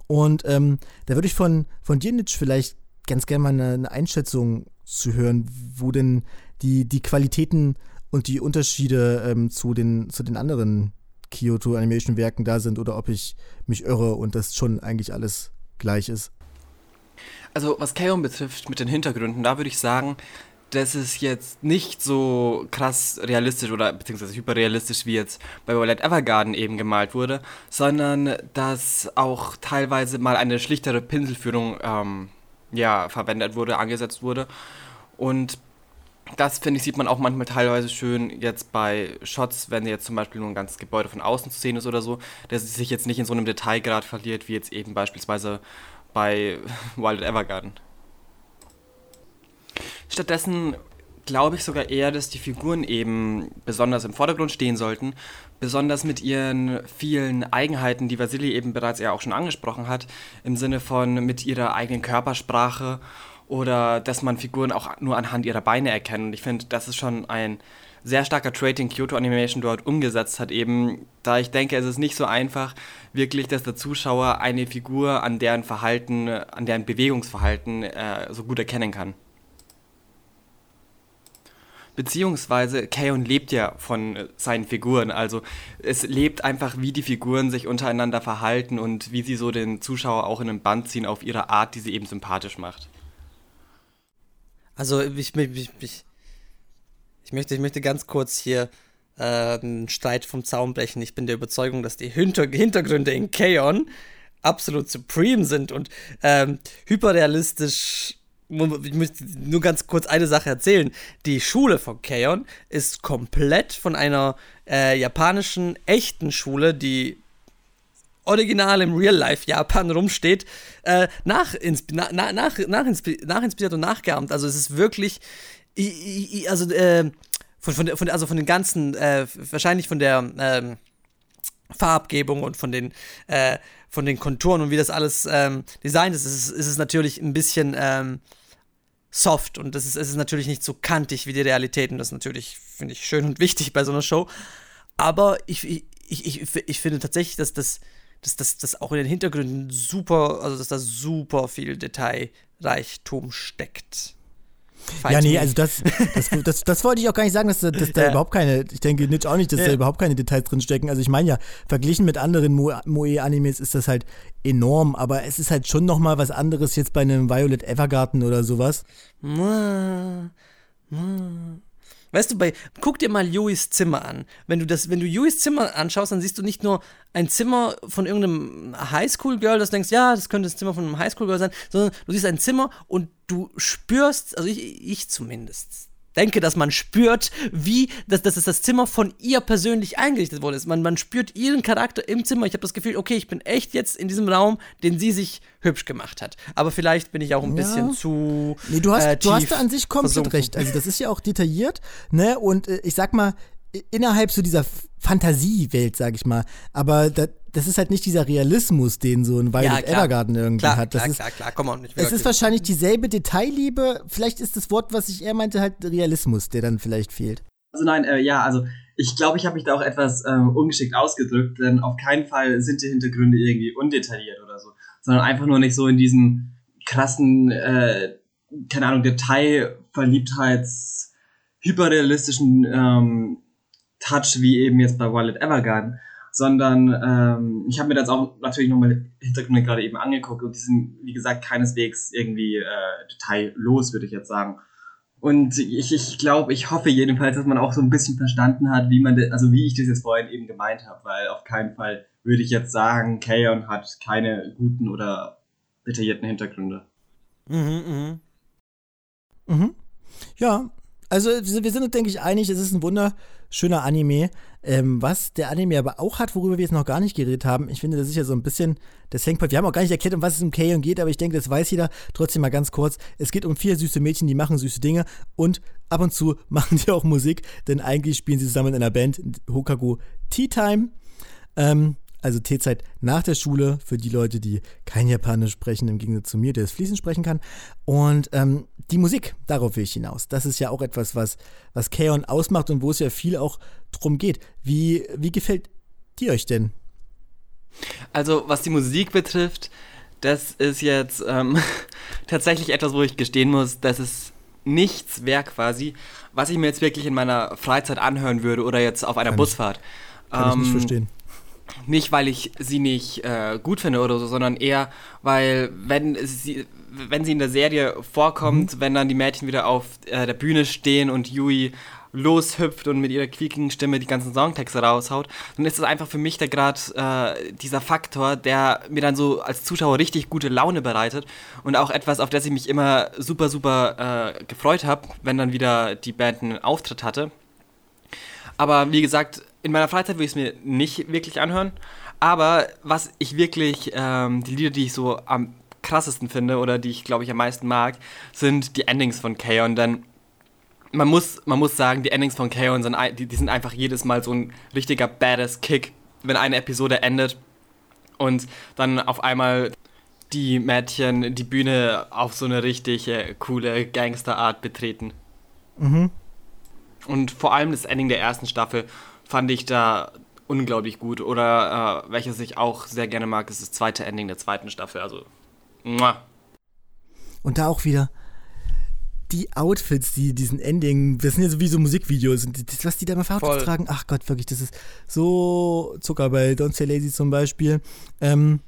Speaker 1: Und ähm, da würde ich von, von dir, Nitsch, vielleicht ganz gerne mal eine, eine Einschätzung zu hören, wo denn die, die Qualitäten und die Unterschiede ähm, zu, den, zu den anderen Kyoto Animation Werken da sind oder ob ich mich irre und das schon eigentlich alles gleich ist.
Speaker 4: Also was Kaon betrifft mit den Hintergründen, da würde ich sagen, das ist jetzt nicht so krass realistisch oder beziehungsweise hyperrealistisch wie jetzt bei Violet Evergarden eben gemalt wurde, sondern dass auch teilweise mal eine schlichtere Pinselführung ähm, ja, verwendet wurde, angesetzt wurde. Und das finde ich, sieht man auch manchmal teilweise schön jetzt bei Shots, wenn jetzt zum Beispiel nur ein ganzes Gebäude von außen zu sehen ist oder so, dass es sich jetzt nicht in so einem Detailgrad verliert, wie jetzt eben beispielsweise bei *laughs* Wild Evergarden. Stattdessen glaube ich sogar eher, dass die Figuren eben besonders im Vordergrund stehen sollten, besonders mit ihren vielen Eigenheiten, die Vasili eben bereits ja auch schon angesprochen hat, im Sinne von mit ihrer eigenen Körpersprache oder dass man Figuren auch nur anhand ihrer Beine erkennt. Und ich finde, das ist schon ein sehr starker Trait, den Kyoto Animation dort umgesetzt hat, eben, da ich denke, es ist nicht so einfach, wirklich, dass der Zuschauer eine Figur an deren Verhalten, an deren Bewegungsverhalten äh, so gut erkennen kann. Beziehungsweise Kaon lebt ja von äh, seinen Figuren. Also es lebt einfach, wie die Figuren sich untereinander verhalten und wie sie so den Zuschauer auch in den Band ziehen auf ihre Art, die sie eben sympathisch macht.
Speaker 2: Also ich, ich, ich, ich, möchte, ich möchte ganz kurz hier äh, einen Streit vom Zaun brechen. Ich bin der Überzeugung, dass die Hinter Hintergründe in Kaon absolut supreme sind und ähm, hyperrealistisch ich möchte nur ganz kurz eine Sache erzählen. Die Schule von Kaon ist komplett von einer äh, japanischen echten Schule, die original im Real Life Japan rumsteht, äh, nachinspi na, nach, nach, nachinspiriert und nachgeahmt. Also es ist wirklich, also äh, von, von, von, also von den ganzen, äh, wahrscheinlich von der ähm, Farbgebung und von den, äh, von den Konturen und wie das alles ähm, designt ist, ist, ist es natürlich ein bisschen ähm, soft und das ist, es ist natürlich nicht so kantig wie die Realität und das ist natürlich, finde ich, schön und wichtig bei so einer Show. Aber ich, ich, ich, ich, finde tatsächlich, dass das, dass, dass, dass auch in den Hintergründen super, also dass da super viel Detailreichtum steckt.
Speaker 1: Ja, nee, also das, das, das, das, wollte ich auch gar nicht sagen, dass, dass da *laughs* ja. überhaupt keine, ich denke nicht auch nicht, dass ja. da überhaupt keine Details drin stecken. Also ich meine ja, verglichen mit anderen Moe-Animes ist das halt enorm, aber es ist halt schon nochmal was anderes jetzt bei einem Violet Evergarden oder sowas.
Speaker 2: Weißt du, bei, guck dir mal Yuis Zimmer an. Wenn du das, wenn du Yuis Zimmer anschaust, dann siehst du nicht nur ein Zimmer von irgendeinem Highschool-Girl, das denkst, ja, das könnte das Zimmer von einem Highschool-Girl sein, sondern du siehst ein Zimmer und du spürst, also ich, ich zumindest, denke, dass man spürt, wie dass, dass das Zimmer von ihr persönlich eingerichtet worden ist. Man, man spürt ihren Charakter im Zimmer. Ich habe das Gefühl, okay, ich bin echt jetzt in diesem Raum, den sie sich hübsch gemacht hat. Aber vielleicht bin ich auch ein ja. bisschen zu.
Speaker 1: Nee, du hast, äh, du hast da an sich komplett versunken. recht. Also, das ist ja auch detailliert, ne? Und äh, ich sag mal, innerhalb so dieser Fantasiewelt, sag ich mal. Aber das, das ist halt nicht dieser Realismus, den so ein Violet ja, Evergarden irgendwie
Speaker 2: klar,
Speaker 1: hat.
Speaker 2: Das
Speaker 1: klar,
Speaker 2: ist, klar, klar, komm on.
Speaker 1: Es ist wahrscheinlich dieselbe Detailliebe. Vielleicht ist das Wort, was ich eher meinte, halt Realismus, der dann vielleicht fehlt.
Speaker 4: Also nein, äh, ja, also ich glaube, ich habe mich da auch etwas ähm, ungeschickt ausgedrückt, denn auf keinen Fall sind die Hintergründe irgendwie undetailliert oder so, sondern einfach nur nicht so in diesem krassen, äh, keine Ahnung, Detailverliebtheits, hyperrealistischen ähm, Touch wie eben jetzt bei Violet Evergarden, sondern ähm, ich habe mir das auch natürlich nochmal Hintergründe gerade eben angeguckt und die sind, wie gesagt, keineswegs irgendwie äh, detaillos, würde ich jetzt sagen. Und ich, ich glaube, ich hoffe jedenfalls, dass man auch so ein bisschen verstanden hat, wie man, also wie ich das jetzt vorhin eben gemeint habe, weil auf keinen Fall würde ich jetzt sagen, Kaon hat keine guten oder detaillierten Hintergründe.
Speaker 1: Mhm, mhm. Mhm. Ja, also wir sind uns, denke ich, einig, es ist ein wunderschöner Anime. Ähm, was der Anime aber auch hat, worüber wir jetzt noch gar nicht geredet haben, ich finde, das ist ja so ein bisschen das Hangpoint. Wir haben auch gar nicht erklärt, um was es im K.O. geht, aber ich denke, das weiß jeder. Trotzdem mal ganz kurz. Es geht um vier süße Mädchen, die machen süße Dinge und ab und zu *laughs* machen die auch Musik, denn eigentlich spielen sie zusammen in einer Band, Hokago Tea Time. Ähm, also T-Zeit nach der Schule für die Leute, die kein Japanisch sprechen, im Gegensatz zu mir, der es fließend sprechen kann. Und ähm, die Musik, darauf will ich hinaus. Das ist ja auch etwas, was, was Kaon ausmacht und wo es ja viel auch drum geht. Wie, wie gefällt die euch denn?
Speaker 4: Also, was die Musik betrifft, das ist jetzt ähm, *laughs* tatsächlich etwas, wo ich gestehen muss, dass es nichts wäre quasi, was ich mir jetzt wirklich in meiner Freizeit anhören würde oder jetzt auf einer
Speaker 1: Kann
Speaker 4: Busfahrt.
Speaker 1: Ich, kann ähm, ich nicht ähm, verstehen.
Speaker 4: Nicht, weil ich sie nicht äh, gut finde oder so, sondern eher, weil wenn sie, wenn sie in der Serie vorkommt, mhm. wenn dann die Mädchen wieder auf äh, der Bühne stehen und Yui loshüpft und mit ihrer quiekigen Stimme die ganzen Songtexte raushaut, dann ist es einfach für mich da gerade äh, dieser Faktor, der mir dann so als Zuschauer richtig gute Laune bereitet und auch etwas, auf das ich mich immer super, super äh, gefreut habe, wenn dann wieder die Band einen Auftritt hatte. Aber wie gesagt, in meiner Freizeit würde ich es mir nicht wirklich anhören. Aber was ich wirklich, ähm, die Lieder, die ich so am krassesten finde oder die ich, glaube ich, am meisten mag, sind die Endings von Kaon. Denn man muss, man muss sagen, die Endings von Kaon sind, die, die sind einfach jedes Mal so ein richtiger badass Kick, wenn eine Episode endet und dann auf einmal die Mädchen die Bühne auf so eine richtig äh, coole Gangsterart betreten. Mhm. Und vor allem das Ending der ersten Staffel fand ich da unglaublich gut. Oder äh, welches ich auch sehr gerne mag, ist das zweite Ending der zweiten Staffel. Also, muah.
Speaker 1: Und da auch wieder, die Outfits, die diesen Ending, das sind ja sowieso Musikvideos, das, was die da mal für Outfits tragen, ach Gott, wirklich, das ist so Zucker bei Don't Say Lazy zum Beispiel. Ähm,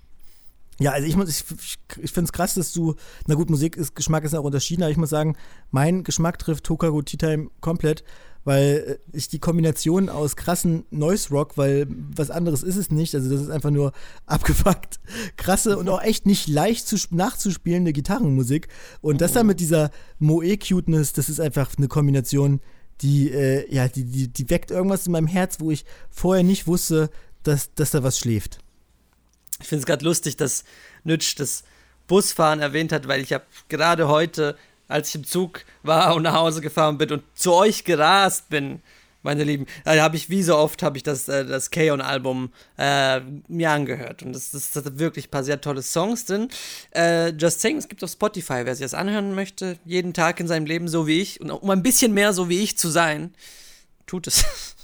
Speaker 1: ja, also ich muss, ich, ich finde es krass, dass du, na gut, Musik ist, Geschmack ist auch unterschieden, aber ich muss sagen, mein Geschmack trifft Tokago Tea Time komplett weil äh, ich die Kombination aus krassen Noise Rock, weil was anderes ist es nicht, also das ist einfach nur *laughs* abgefuckt, krasse und auch echt nicht leicht zu, nachzuspielende Gitarrenmusik und das dann mit dieser Moe-Cuteness, das ist einfach eine Kombination, die, äh, ja, die, die, die weckt irgendwas in meinem Herz, wo ich vorher nicht wusste, dass, dass da was schläft.
Speaker 2: Ich finde es gerade lustig, dass Nütsch das Busfahren erwähnt hat, weil ich habe gerade heute als ich im Zug war und nach Hause gefahren bin und zu euch gerast bin, meine Lieben, da habe ich, wie so oft, habe ich das, äh, das K-On-Album äh, mir angehört. Und das, das, das, hat wirklich ein paar sehr tolle Songs drin. Äh, Just Saying, es gibt auf Spotify, wer sich das anhören möchte, jeden Tag in seinem Leben so wie ich, und um ein bisschen mehr so wie ich zu sein, tut es. *laughs*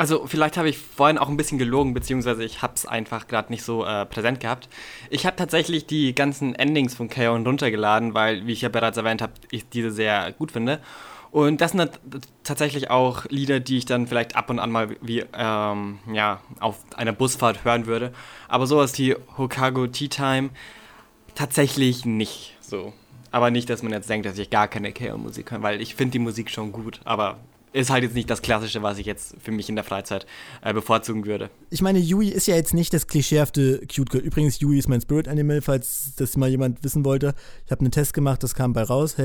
Speaker 4: Also vielleicht habe ich vorhin auch ein bisschen gelogen, beziehungsweise ich habe es einfach gerade nicht so äh, präsent gehabt. Ich habe tatsächlich die ganzen Endings von Kaon runtergeladen, weil, wie ich ja bereits erwähnt habe, ich diese sehr gut finde. Und das sind tatsächlich auch Lieder, die ich dann vielleicht ab und an mal wie, ähm, ja, auf einer Busfahrt hören würde. Aber sowas wie Hokago Tea Time tatsächlich nicht so. Aber nicht, dass man jetzt denkt, dass ich gar keine Kaon-Musik höre, weil ich finde die Musik schon gut, aber ist halt jetzt nicht das Klassische, was ich jetzt für mich in der Freizeit äh, bevorzugen würde.
Speaker 1: Ich meine, Yui ist ja jetzt nicht das klischeehafte Cute Girl. Übrigens, Yui ist mein Spirit Animal, falls das mal jemand wissen wollte. Ich habe einen Test gemacht, das kam bei raus.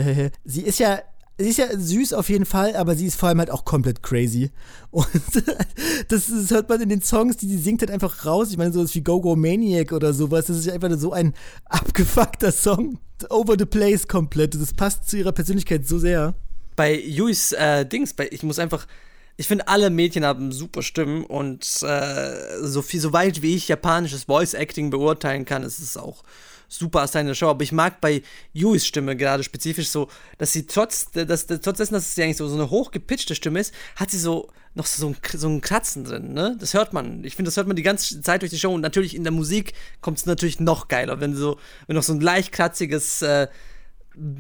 Speaker 1: sie ist ja Sie ist ja süß auf jeden Fall, aber sie ist vor allem halt auch komplett crazy. Und *laughs* das, das, hört man in den Songs, die sie singt halt einfach raus. Ich meine, sowas wie Go Go Maniac oder sowas. Das ist einfach so ein abgefuckter Song. Over the place komplett. Das passt zu ihrer Persönlichkeit so sehr
Speaker 2: bei Yuis äh, Dings, bei, ich muss einfach, ich finde, alle Mädchen haben super Stimmen und äh, so viel, so weit wie ich japanisches Voice Acting beurteilen kann, ist es auch super aus seiner Show. Aber ich mag bei Yuis Stimme gerade spezifisch so, dass sie trotz, dass, trotz dessen, dass sie eigentlich so, so eine hochgepitchte Stimme ist, hat sie so noch so ein, so ein Kratzen drin, ne? Das hört man. Ich finde, das hört man die ganze Zeit durch die Show. Und natürlich in der Musik kommt es natürlich noch geiler, wenn so, wenn noch so ein leicht kratziges äh,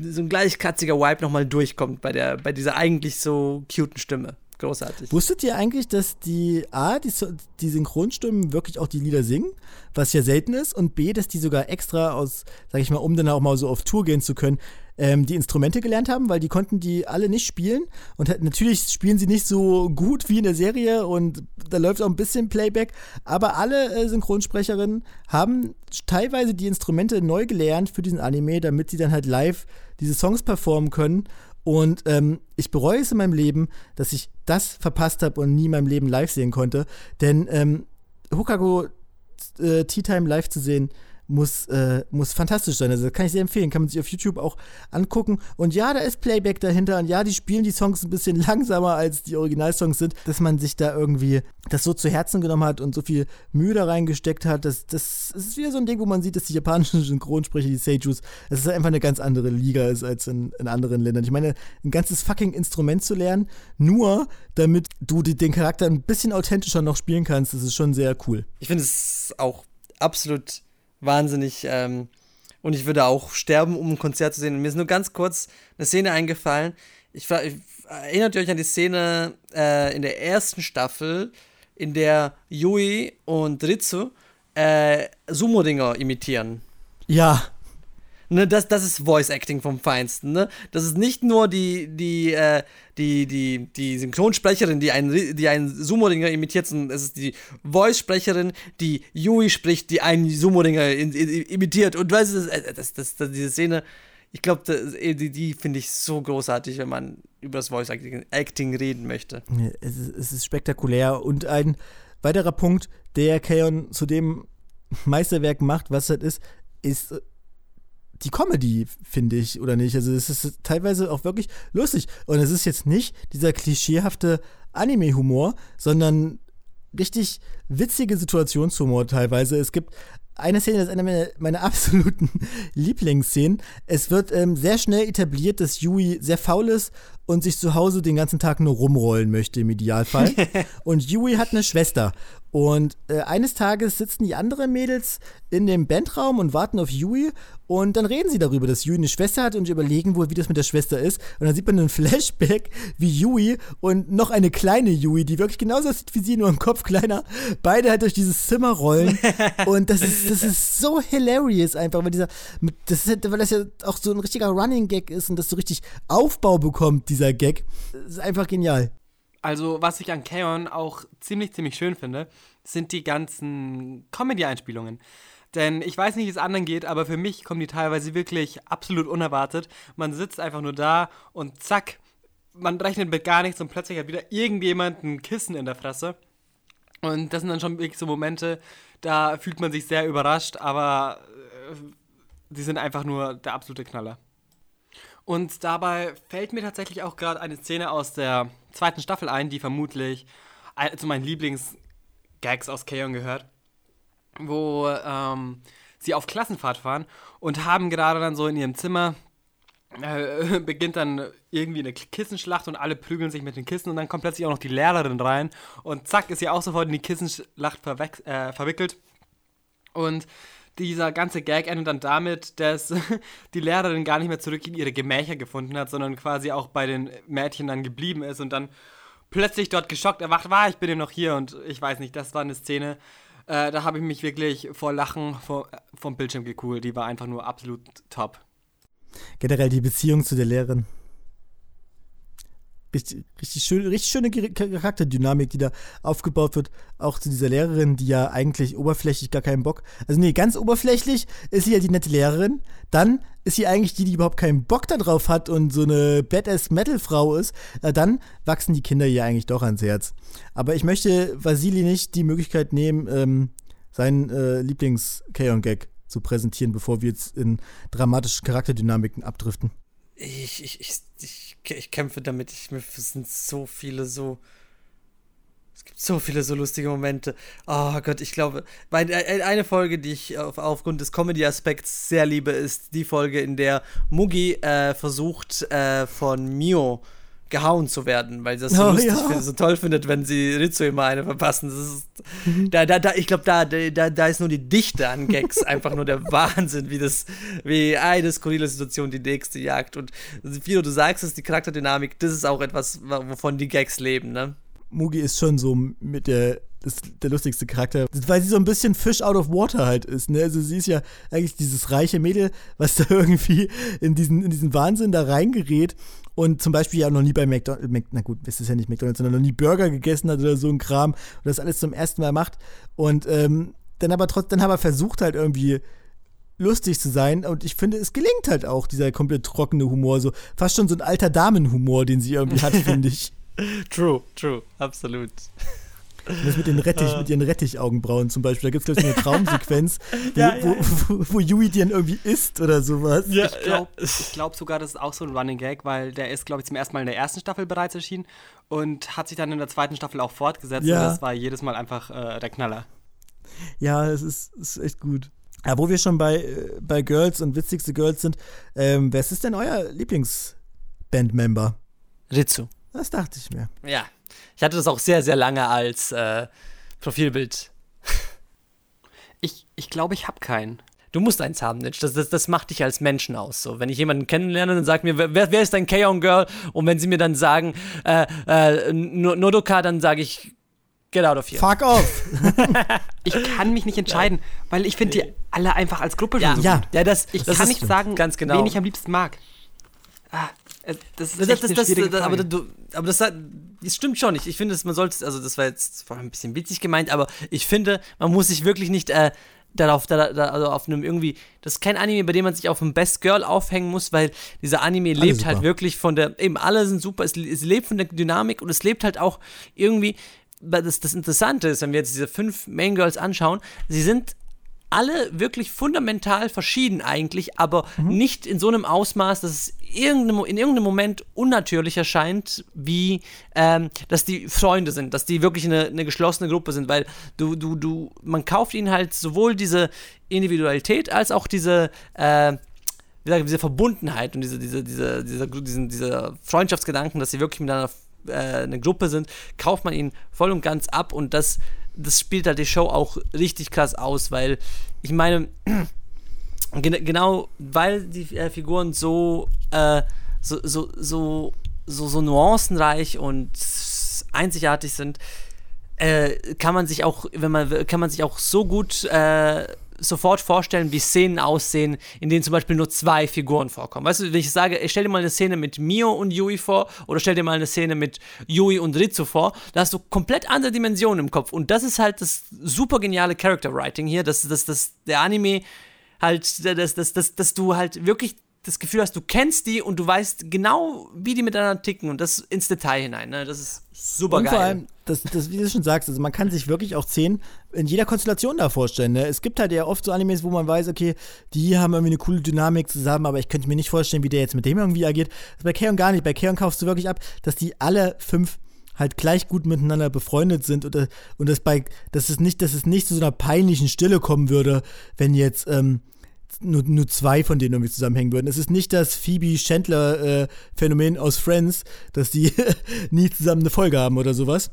Speaker 2: so ein gleich katziger Vibe nochmal durchkommt bei, der, bei dieser eigentlich so cuten Stimme. Großartig.
Speaker 1: Wusstet ihr eigentlich, dass die A, die, die Synchronstimmen wirklich auch die Lieder singen, was ja selten ist, und B, dass die sogar extra aus, sag ich mal, um dann auch mal so auf Tour gehen zu können, ähm, die Instrumente gelernt haben, weil die konnten die alle nicht spielen. Und natürlich spielen sie nicht so gut wie in der Serie und da läuft auch ein bisschen Playback. Aber alle äh, Synchronsprecherinnen haben teilweise die Instrumente neu gelernt für diesen Anime, damit sie dann halt live diese Songs performen können. Und ähm, ich bereue es in meinem Leben, dass ich das verpasst habe und nie in meinem Leben live sehen konnte. Denn ähm, Hokago äh, Tea Time live zu sehen, muss, äh, muss fantastisch sein. Also das kann ich sehr empfehlen. Kann man sich auf YouTube auch angucken. Und ja, da ist Playback dahinter. Und ja, die spielen die Songs ein bisschen *laughs* langsamer, als die Originalsongs sind. Dass man sich da irgendwie das so zu Herzen genommen hat und so viel Mühe da reingesteckt hat. Das, das, ist wieder so ein Ding, wo man sieht, dass die japanischen *laughs* Synchronsprecher, die Seijus, dass es einfach eine ganz andere Liga ist als in, in anderen Ländern. Ich meine, ein ganzes fucking Instrument zu lernen, nur damit du die, den Charakter ein bisschen authentischer noch spielen kannst, das ist schon sehr cool.
Speaker 2: Ich finde es auch absolut wahnsinnig ähm, Und ich würde auch sterben, um ein Konzert zu sehen. Und mir ist nur ganz kurz eine Szene eingefallen. Ich, ich erinnert ihr euch an die Szene äh, in der ersten Staffel, in der Yui und Ritsu äh, Sumo-Dinger imitieren.
Speaker 1: Ja.
Speaker 2: Ne, das, das ist Voice Acting vom Feinsten. Ne? Das ist nicht nur die, die, äh, die, die, die Synchronsprecherin, die einen, die einen Sumo-Ringer imitiert, sondern es ist die Voice-Sprecherin, die Yui spricht, die einen Sumo-Ringer imitiert. Und weißt du, das, das, das, das, diese Szene, ich glaube, die, die finde ich so großartig, wenn man über das Voice Acting, Acting reden möchte.
Speaker 1: Es ist, es ist spektakulär. Und ein weiterer Punkt, der Kaon zu dem Meisterwerk macht, was es ist, ist die Comedy, finde ich, oder nicht? Also es ist teilweise auch wirklich lustig. Und es ist jetzt nicht dieser klischeehafte Anime-Humor, sondern richtig witzige Situationshumor teilweise. Es gibt eine Szene, das ist eine meiner, meiner *laughs* absoluten Lieblingsszenen. Es wird ähm, sehr schnell etabliert, dass Yui sehr faul ist und sich zu Hause den ganzen Tag nur rumrollen möchte im Idealfall. *laughs* und Yui hat eine Schwester. Und äh, eines Tages sitzen die anderen Mädels in dem Bandraum und warten auf Yui und dann reden sie darüber, dass Yui eine Schwester hat und überlegen wohl, wie das mit der Schwester ist. Und dann sieht man einen Flashback, wie Yui und noch eine kleine Yui, die wirklich genauso aussieht wie sie, nur im Kopf kleiner, beide halt durch dieses Zimmer rollen. *laughs* und das ist, das ist so hilarious einfach, weil dieser, das ist, weil das ja auch so ein richtiger Running Gag ist und das so richtig Aufbau bekommt, dieser Gag. Das ist einfach genial.
Speaker 4: Also, was ich an Kaon auch ziemlich, ziemlich schön finde, sind die ganzen Comedy-Einspielungen. Denn ich weiß nicht, wie es anderen geht, aber für mich kommen die teilweise wirklich absolut unerwartet. Man sitzt einfach nur da und zack, man rechnet mit gar nichts und plötzlich hat wieder irgendjemand ein Kissen in der Fresse. Und das sind dann schon wirklich so Momente, da fühlt man sich sehr überrascht, aber äh, die sind einfach nur der absolute Knaller. Und dabei fällt mir tatsächlich auch gerade eine Szene aus der zweiten Staffel ein, die vermutlich zu meinen Lieblingsgags aus Kaon gehört, wo ähm, sie auf Klassenfahrt fahren und haben gerade dann so in ihrem Zimmer äh, *laughs* beginnt dann irgendwie eine Kissenschlacht und alle prügeln sich mit den Kissen und dann kommt plötzlich auch noch die Lehrerin rein und zack ist sie auch sofort in die Kissenschlacht äh, verwickelt. Und dieser ganze Gag endet dann damit, dass *laughs* die Lehrerin gar nicht mehr zurück in ihre Gemächer gefunden hat, sondern quasi auch bei den Mädchen dann geblieben ist und dann plötzlich dort geschockt erwacht war, ich bin ja noch hier und ich weiß nicht, das war eine Szene, äh, da habe ich mich wirklich vor Lachen vor, vom Bildschirm gekühlt, die war einfach nur absolut top.
Speaker 1: Generell die Beziehung zu der Lehrerin richtig, schön, richtig schöne Charakterdynamik, die da aufgebaut wird. Auch zu dieser Lehrerin, die ja eigentlich oberflächlich gar keinen Bock. Also nee, ganz oberflächlich ist sie ja die nette Lehrerin. Dann ist sie eigentlich die, die überhaupt keinen Bock darauf hat und so eine Badass-Metal-Frau ist. Dann wachsen die Kinder ihr eigentlich doch ans Herz. Aber ich möchte Vasili nicht die Möglichkeit nehmen, ähm, seinen äh, Lieblings-Kaon-Gag zu präsentieren, bevor wir jetzt in dramatische Charakterdynamiken abdriften.
Speaker 2: Ich, ich, ich, ich, ich kämpfe damit. Ich, es sind so viele so. Es gibt so viele so lustige Momente. Oh Gott, ich glaube, eine Folge, die ich auf, aufgrund des Comedy-Aspekts sehr liebe, ist die Folge, in der Mugi äh, versucht, äh, von Mio gehauen zu werden, weil sie das so, oh, lustig ja. so toll findet, wenn sie Rizzo immer eine verpassen. Ist, mhm. da, da, da, ich glaube, da, da, da ist nur die Dichte an Gags *laughs* einfach nur der Wahnsinn, wie das, wie eine skurrile Situation die nächste jagt. Und wie du sagst es, die Charakterdynamik, das ist auch etwas, wovon die Gags leben, ne?
Speaker 1: Mugi ist schon so mit der der lustigste Charakter, weil sie so ein bisschen Fish out of water halt ist. Ne? Also sie ist ja eigentlich dieses reiche Mädel, was da *laughs* irgendwie in diesen, in diesen Wahnsinn da reingerät und zum Beispiel ja noch nie bei McDonald's, Mac, na gut, es ist ja nicht McDonald's, sondern noch nie Burger gegessen hat oder so ein Kram und das alles zum ersten Mal macht und ähm, dann aber trotzdem, dann aber versucht halt irgendwie lustig zu sein und ich finde, es gelingt halt auch, dieser komplett trockene Humor, so fast schon so ein alter Damenhumor, den sie irgendwie hat, *laughs* finde ich.
Speaker 2: True, true, absolut.
Speaker 1: Das mit den Rettich, uh. mit ihren Rettichaugenbrauen zum Beispiel. Da gibt es, glaube ich, eine Traumsequenz, *laughs* wo, ja, ja. Wo, wo, wo, Yui die dann irgendwie isst oder sowas.
Speaker 4: Ja, ich glaube glaub sogar, das ist auch so ein Running Gag, weil der ist, glaube ich, zum ersten Mal in der ersten Staffel bereits erschienen und hat sich dann in der zweiten Staffel auch fortgesetzt. Ja. Und das war jedes Mal einfach äh, der Knaller.
Speaker 1: Ja, es ist, ist echt gut. Ja, wo wir schon bei, äh, bei Girls und witzigste Girls sind, ähm, wer ist denn euer Lieblingsbandmember?
Speaker 2: Ritsu.
Speaker 1: Das dachte ich mir.
Speaker 2: Ja, ich hatte das auch sehr, sehr lange als äh, Profilbild.
Speaker 4: Ich, ich glaube, ich habe keinen.
Speaker 2: Du musst eins haben, Nitsch. Das, das, das macht dich als Menschen aus. So, wenn ich jemanden kennenlerne, dann sagt mir, wer, wer ist dein Kaon Girl? Und wenn sie mir dann sagen, äh, äh, Nodoka, dann sage ich, get out of here.
Speaker 1: Fuck off. *laughs*
Speaker 4: ich kann mich nicht entscheiden, weil ich finde die alle einfach als Gruppe
Speaker 2: ja,
Speaker 4: schon
Speaker 2: so ja. gut. Ja, das,
Speaker 4: ich
Speaker 2: das
Speaker 4: kann nicht sagen,
Speaker 2: ganz genau.
Speaker 4: wen ich am liebsten mag.
Speaker 2: Ah, das ist das, das, das, das aber, du, aber das, das stimmt schon nicht. Ich finde, man sollte, also das war jetzt ein bisschen witzig gemeint, aber ich finde, man muss sich wirklich nicht äh, darauf, da, da, also auf einem irgendwie, das ist kein Anime, bei dem man sich auf dem Best Girl aufhängen muss, weil dieser Anime alle lebt super. halt wirklich von der, eben alle sind super, es, es, lebt von der Dynamik und es lebt halt auch irgendwie, das, das Interessante ist, wenn wir jetzt diese fünf Main Girls anschauen, sie sind alle wirklich fundamental verschieden eigentlich, aber mhm. nicht in so einem Ausmaß, dass es irgendeinem, in irgendeinem Moment unnatürlich erscheint, wie ähm, dass die Freunde sind, dass die wirklich eine, eine, geschlossene Gruppe sind, weil du, du, du, man kauft ihnen halt sowohl diese Individualität als auch diese, äh, wie gesagt, diese Verbundenheit und diese, diese, diese, dieser, diesen, dieser Freundschaftsgedanken, dass sie wirklich miteinander äh, eine Gruppe sind, kauft man ihnen voll und ganz ab und das das spielt halt die Show auch richtig krass aus, weil ich meine, *clears throat* genau weil die äh, Figuren so, äh, so, so, so, so, so nuancenreich und einzigartig sind, äh, kann man sich auch, wenn man, kann man sich auch so gut äh, sofort vorstellen, wie Szenen aussehen, in denen zum Beispiel nur zwei Figuren vorkommen. Weißt du, wenn ich sage, stell dir mal eine Szene mit Mio und Yui vor oder stell dir mal eine Szene mit Yui und Ritsu vor, da hast du komplett andere Dimensionen im Kopf. Und das ist halt das super geniale Character Writing hier, dass, dass, dass der Anime halt, dass, dass, dass, dass du halt wirklich das Gefühl hast, du kennst die und du weißt genau, wie die miteinander ticken und das ins Detail hinein. Ne? Das ist super und geil.
Speaker 1: Vor allem, das, das, wie du schon sagst, also man kann sich wirklich auch Szenen in jeder Konstellation da vorstellen. Ne? Es gibt halt ja oft so Animes, wo man weiß, okay, die haben irgendwie eine coole Dynamik zusammen, aber ich könnte mir nicht vorstellen, wie der jetzt mit dem irgendwie agiert. Das ist bei Keon gar nicht. Bei Keon kaufst du wirklich ab, dass die alle fünf halt gleich gut miteinander befreundet sind und, und das bei, dass es nicht, dass es nicht zu so einer peinlichen Stille kommen würde, wenn jetzt, ähm, nur, nur zwei von denen irgendwie zusammenhängen würden. Es ist nicht das Phoebe Chandler-Phänomen äh, aus Friends, dass die *laughs* nie zusammen eine Folge haben oder sowas.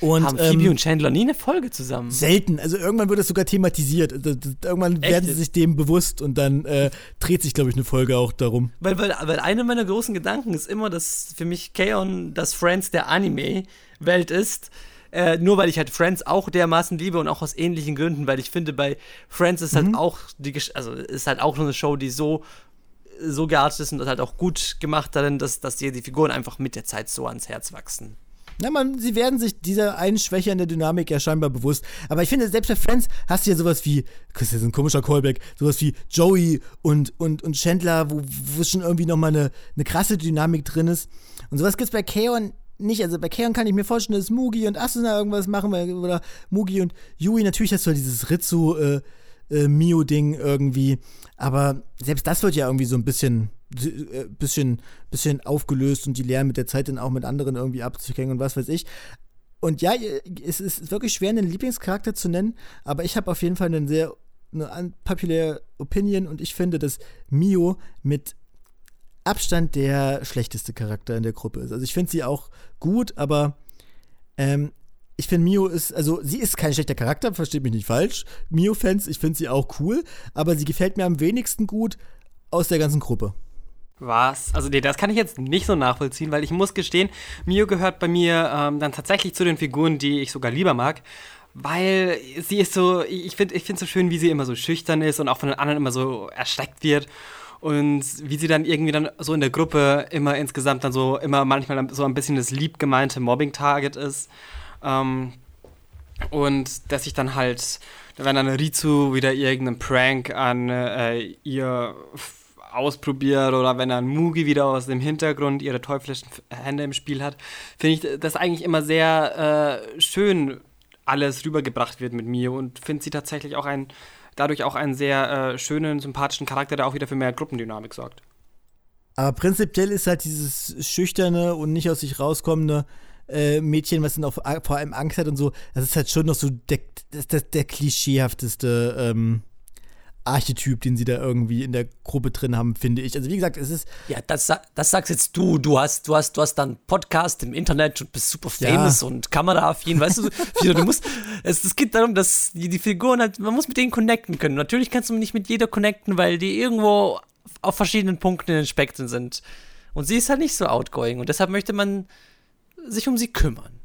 Speaker 2: Und, haben Phoebe ähm, und Chandler nie eine Folge zusammen?
Speaker 1: Selten. Also irgendwann wird das sogar thematisiert. Also, irgendwann Echt? werden sie sich dem bewusst und dann äh, dreht sich, glaube ich, eine Folge auch darum.
Speaker 2: Weil, weil, weil einer meiner großen Gedanken ist immer, dass für mich Kaon das Friends der Anime-Welt ist äh, nur weil ich halt Friends auch dermaßen liebe und auch aus ähnlichen Gründen, weil ich finde, bei Friends ist halt mhm. auch die, also ist halt auch so eine Show, die so so geartet ist und das halt auch gut gemacht darin, dass, dass dir die Figuren einfach mit der Zeit so ans Herz wachsen.
Speaker 1: Na, man, sie werden sich dieser einen Schwäche in der Dynamik ja scheinbar bewusst. Aber ich finde, selbst bei Friends hast du ja sowas wie, das ist ein komischer Callback, sowas wie Joey und, und, und Chandler, wo, wo schon irgendwie nochmal eine, eine krasse Dynamik drin ist. Und sowas gibt es bei Kaon nicht, also bei Keon kann ich mir vorstellen, dass Mugi und Asuna irgendwas machen, oder Mugi und Yui, natürlich hast du halt dieses Ritsu, äh, äh, Mio-Ding irgendwie, aber selbst das wird ja irgendwie so ein bisschen, äh, bisschen, bisschen aufgelöst und die lernen mit der Zeit dann auch mit anderen irgendwie abzuhängen und was weiß ich. Und ja, es ist wirklich schwer, einen Lieblingscharakter zu nennen, aber ich habe auf jeden Fall einen sehr eine unpopular Opinion und ich finde, dass Mio mit Abstand der schlechteste Charakter in der Gruppe ist. Also ich finde sie auch gut, aber ähm, ich finde Mio ist, also sie ist kein schlechter Charakter, versteht mich nicht falsch. Mio-Fans, ich finde sie auch cool, aber sie gefällt mir am wenigsten gut aus der ganzen Gruppe.
Speaker 4: Was? Also nee, das kann ich jetzt nicht so nachvollziehen, weil ich muss gestehen, Mio gehört bei mir ähm, dann tatsächlich zu den Figuren, die ich sogar lieber mag. Weil sie ist so, ich finde es so schön, wie sie immer so schüchtern ist und auch von den anderen immer so erschreckt wird und wie sie dann irgendwie dann so in der Gruppe immer insgesamt dann so immer manchmal so ein bisschen das lieb gemeinte Mobbing-Target ist. Ähm, und dass ich dann halt, wenn dann Rizu wieder irgendeinen Prank an äh, ihr ausprobiert oder wenn dann Mugi wieder aus dem Hintergrund ihre teuflischen Hände im Spiel hat, finde ich das eigentlich immer sehr äh, schön alles rübergebracht wird mit mir und finde sie tatsächlich auch ein dadurch auch einen sehr äh, schönen, sympathischen Charakter, der auch wieder für mehr Gruppendynamik sorgt.
Speaker 1: Aber prinzipiell ist halt dieses schüchterne und nicht aus sich rauskommende äh, Mädchen, was dann auch vor allem Angst hat und so, das ist halt schon noch so der, das, der klischeehafteste ähm, Archetyp, den sie da irgendwie in der Gruppe drin haben, finde ich. Also wie gesagt, es ist.
Speaker 2: Ja, das, das sagst jetzt du. Du hast, du hast, du hast dann Podcast im Internet und bist super famous ja. und kameraaffin, weißt du? *laughs* du musst, es, es geht darum, dass die, die Figuren halt, man muss mit denen connecten können. Natürlich kannst du nicht mit jeder connecten, weil die irgendwo auf verschiedenen Punkten in den Spektren sind. Und sie ist halt nicht so outgoing und deshalb möchte man sich um sie kümmern.